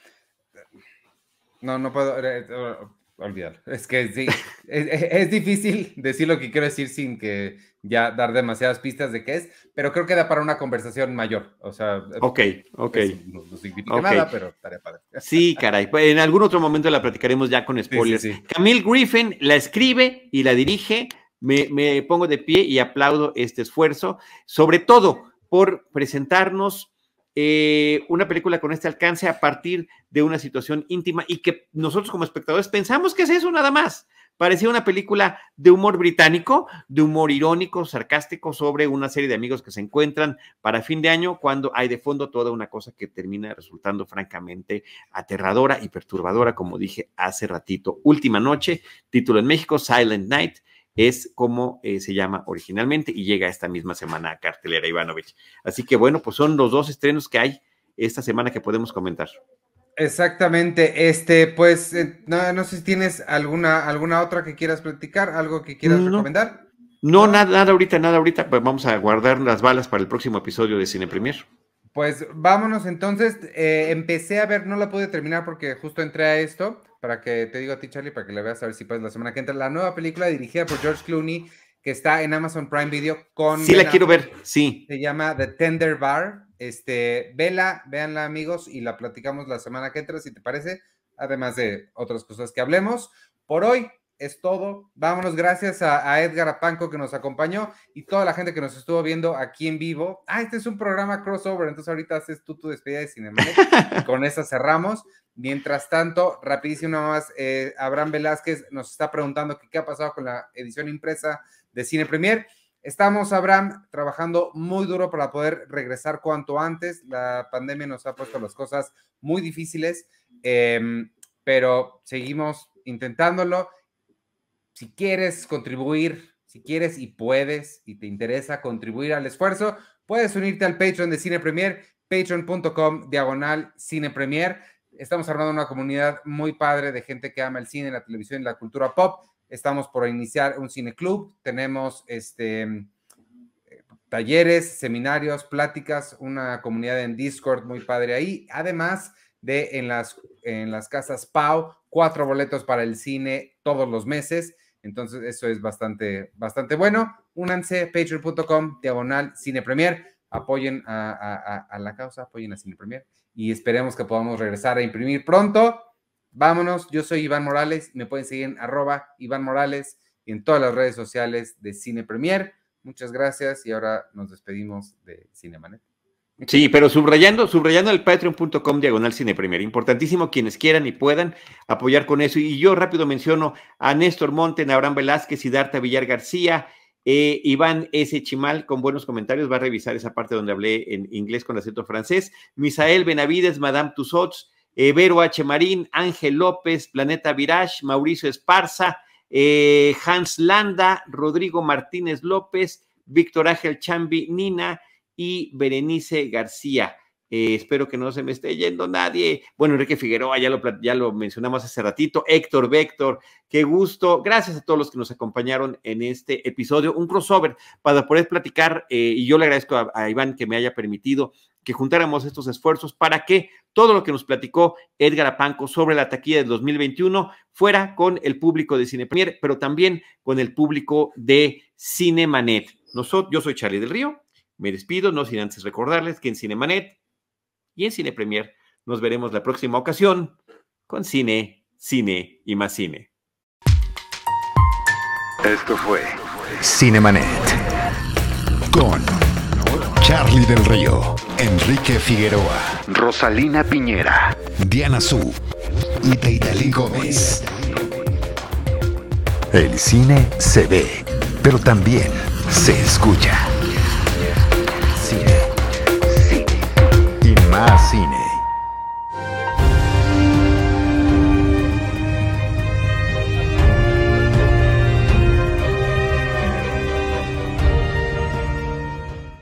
no, no puedo olvidar. Es que sí, es, difícil decir lo que quiero decir sin que ya dar demasiadas pistas de qué es, pero creo que da para una conversación mayor. O sea, ok, ok. no, significa nada, pero estaría padre. Sí, caray. Pues en algún otro momento la platicaremos ya con spoilers. Camille Griffin la escribe y la dirige. Me, me pongo de pie y aplaudo este esfuerzo, sobre todo por presentarnos eh, una película con este alcance a partir de una situación íntima y que nosotros como espectadores pensamos que es eso nada más. Parecía una película de humor británico, de humor irónico, sarcástico sobre una serie de amigos que se encuentran para fin de año cuando hay de fondo toda una cosa que termina resultando francamente aterradora y perturbadora, como dije hace ratito. Última noche, título en México, Silent Night, es como eh, se llama originalmente y llega esta misma semana a cartelera Ivanovich. Así que bueno, pues son los dos estrenos que hay esta semana que podemos comentar. Exactamente, este, pues eh, no, sé si tienes alguna, alguna otra que quieras platicar, algo que quieras recomendar. No, nada, nada ahorita, nada ahorita, pues vamos a guardar las balas para el próximo episodio de Cine Premier. Pues vámonos entonces, eh, empecé a ver, no la pude terminar porque justo entré a esto, para que te digo a ti, Charlie, para que le veas a ver si puedes la semana que entra. La nueva película dirigida por George Clooney, que está en Amazon Prime Video con. Sí, la quiero ver, sí. Se llama The Tender Bar. Este, vela, véanla, amigos, y la platicamos la semana que entra, si te parece, además de otras cosas que hablemos. Por hoy es todo. Vámonos, gracias a, Edgar Apanco que nos acompañó y toda la gente que nos estuvo viendo aquí en vivo. Ah, este es un programa crossover, entonces ahorita haces tú tu despedida de Cinemanet. con esa cerramos. Mientras tanto, rapidísimo más, eh, Abraham Velázquez nos está preguntando qué ha pasado con la edición impresa de Cine Premier. Estamos, Abraham, trabajando muy duro para poder regresar cuanto antes. La pandemia nos ha puesto las cosas muy difíciles, em, pero seguimos intentándolo. Si quieres contribuir, si quieres y puedes y te interesa contribuir al esfuerzo, puedes unirte al Patreon de Cine Premier, patreon.com diagonal Cine Premier Estamos armando una comunidad muy padre de gente que ama el cine, la televisión y la cultura pop. Estamos por iniciar un cine club. Tenemos este, talleres, seminarios, pláticas, una comunidad en Discord muy padre ahí. Además de en las, en las casas Pau, cuatro boletos para el cine todos los meses. Entonces, eso es bastante, bastante bueno. Únanse, patreon.com, diagonal, cine premier. Apoyen a, a la causa, apoyen a Cine Premier y esperemos que podamos regresar a imprimir pronto. Vámonos, yo soy Iván Morales, me pueden seguir en arroba Iván Morales y en todas las redes sociales de Cine Premier. Muchas gracias y ahora nos despedimos de Cinemanet. Sí, pero subrayando, subrayando el patreon.com diagonal cine premier. Importantísimo quienes quieran y puedan apoyar con eso. Y yo rápido menciono a Néstor Monten, Abraham Velázquez y Darta Villar García, eh, Iván S. Chimal, con buenos comentarios, va a revisar esa parte donde hablé en inglés con acento francés. Misael Benavides, Madame Tussauds, eh, Vero H. Marín, Ángel López, Planeta Virage, Mauricio Esparza, eh, Hans Landa, Rodrigo Martínez López, Víctor Ángel Chambi, Nina y Berenice García. Eh, espero que no se me esté yendo nadie. Bueno, Enrique Figueroa, ya lo, ya lo mencionamos hace ratito. Héctor Véctor, qué gusto. Gracias a todos los que nos acompañaron en este episodio. Un crossover para poder platicar. Eh, y yo le agradezco a, Iván que me haya permitido que juntáramos estos esfuerzos para que todo lo que nos platicó Edgar Apanco sobre la taquilla del 2021 fuera con el público de Cine Premier, pero también con el público de Cinemanet. Nosotros, yo soy Charlie del Río. Me despido, no sin antes recordarles que en Cinemanet y en Cine Premier nos veremos la próxima ocasión con cine, cine y más cine. Esto fue Cinemanet. Con Charlie del Río, Enrique Figueroa, Rosalina Piñera, Diana Su y Teitali Gómez. El cine se ve, pero también se escucha. Más cine.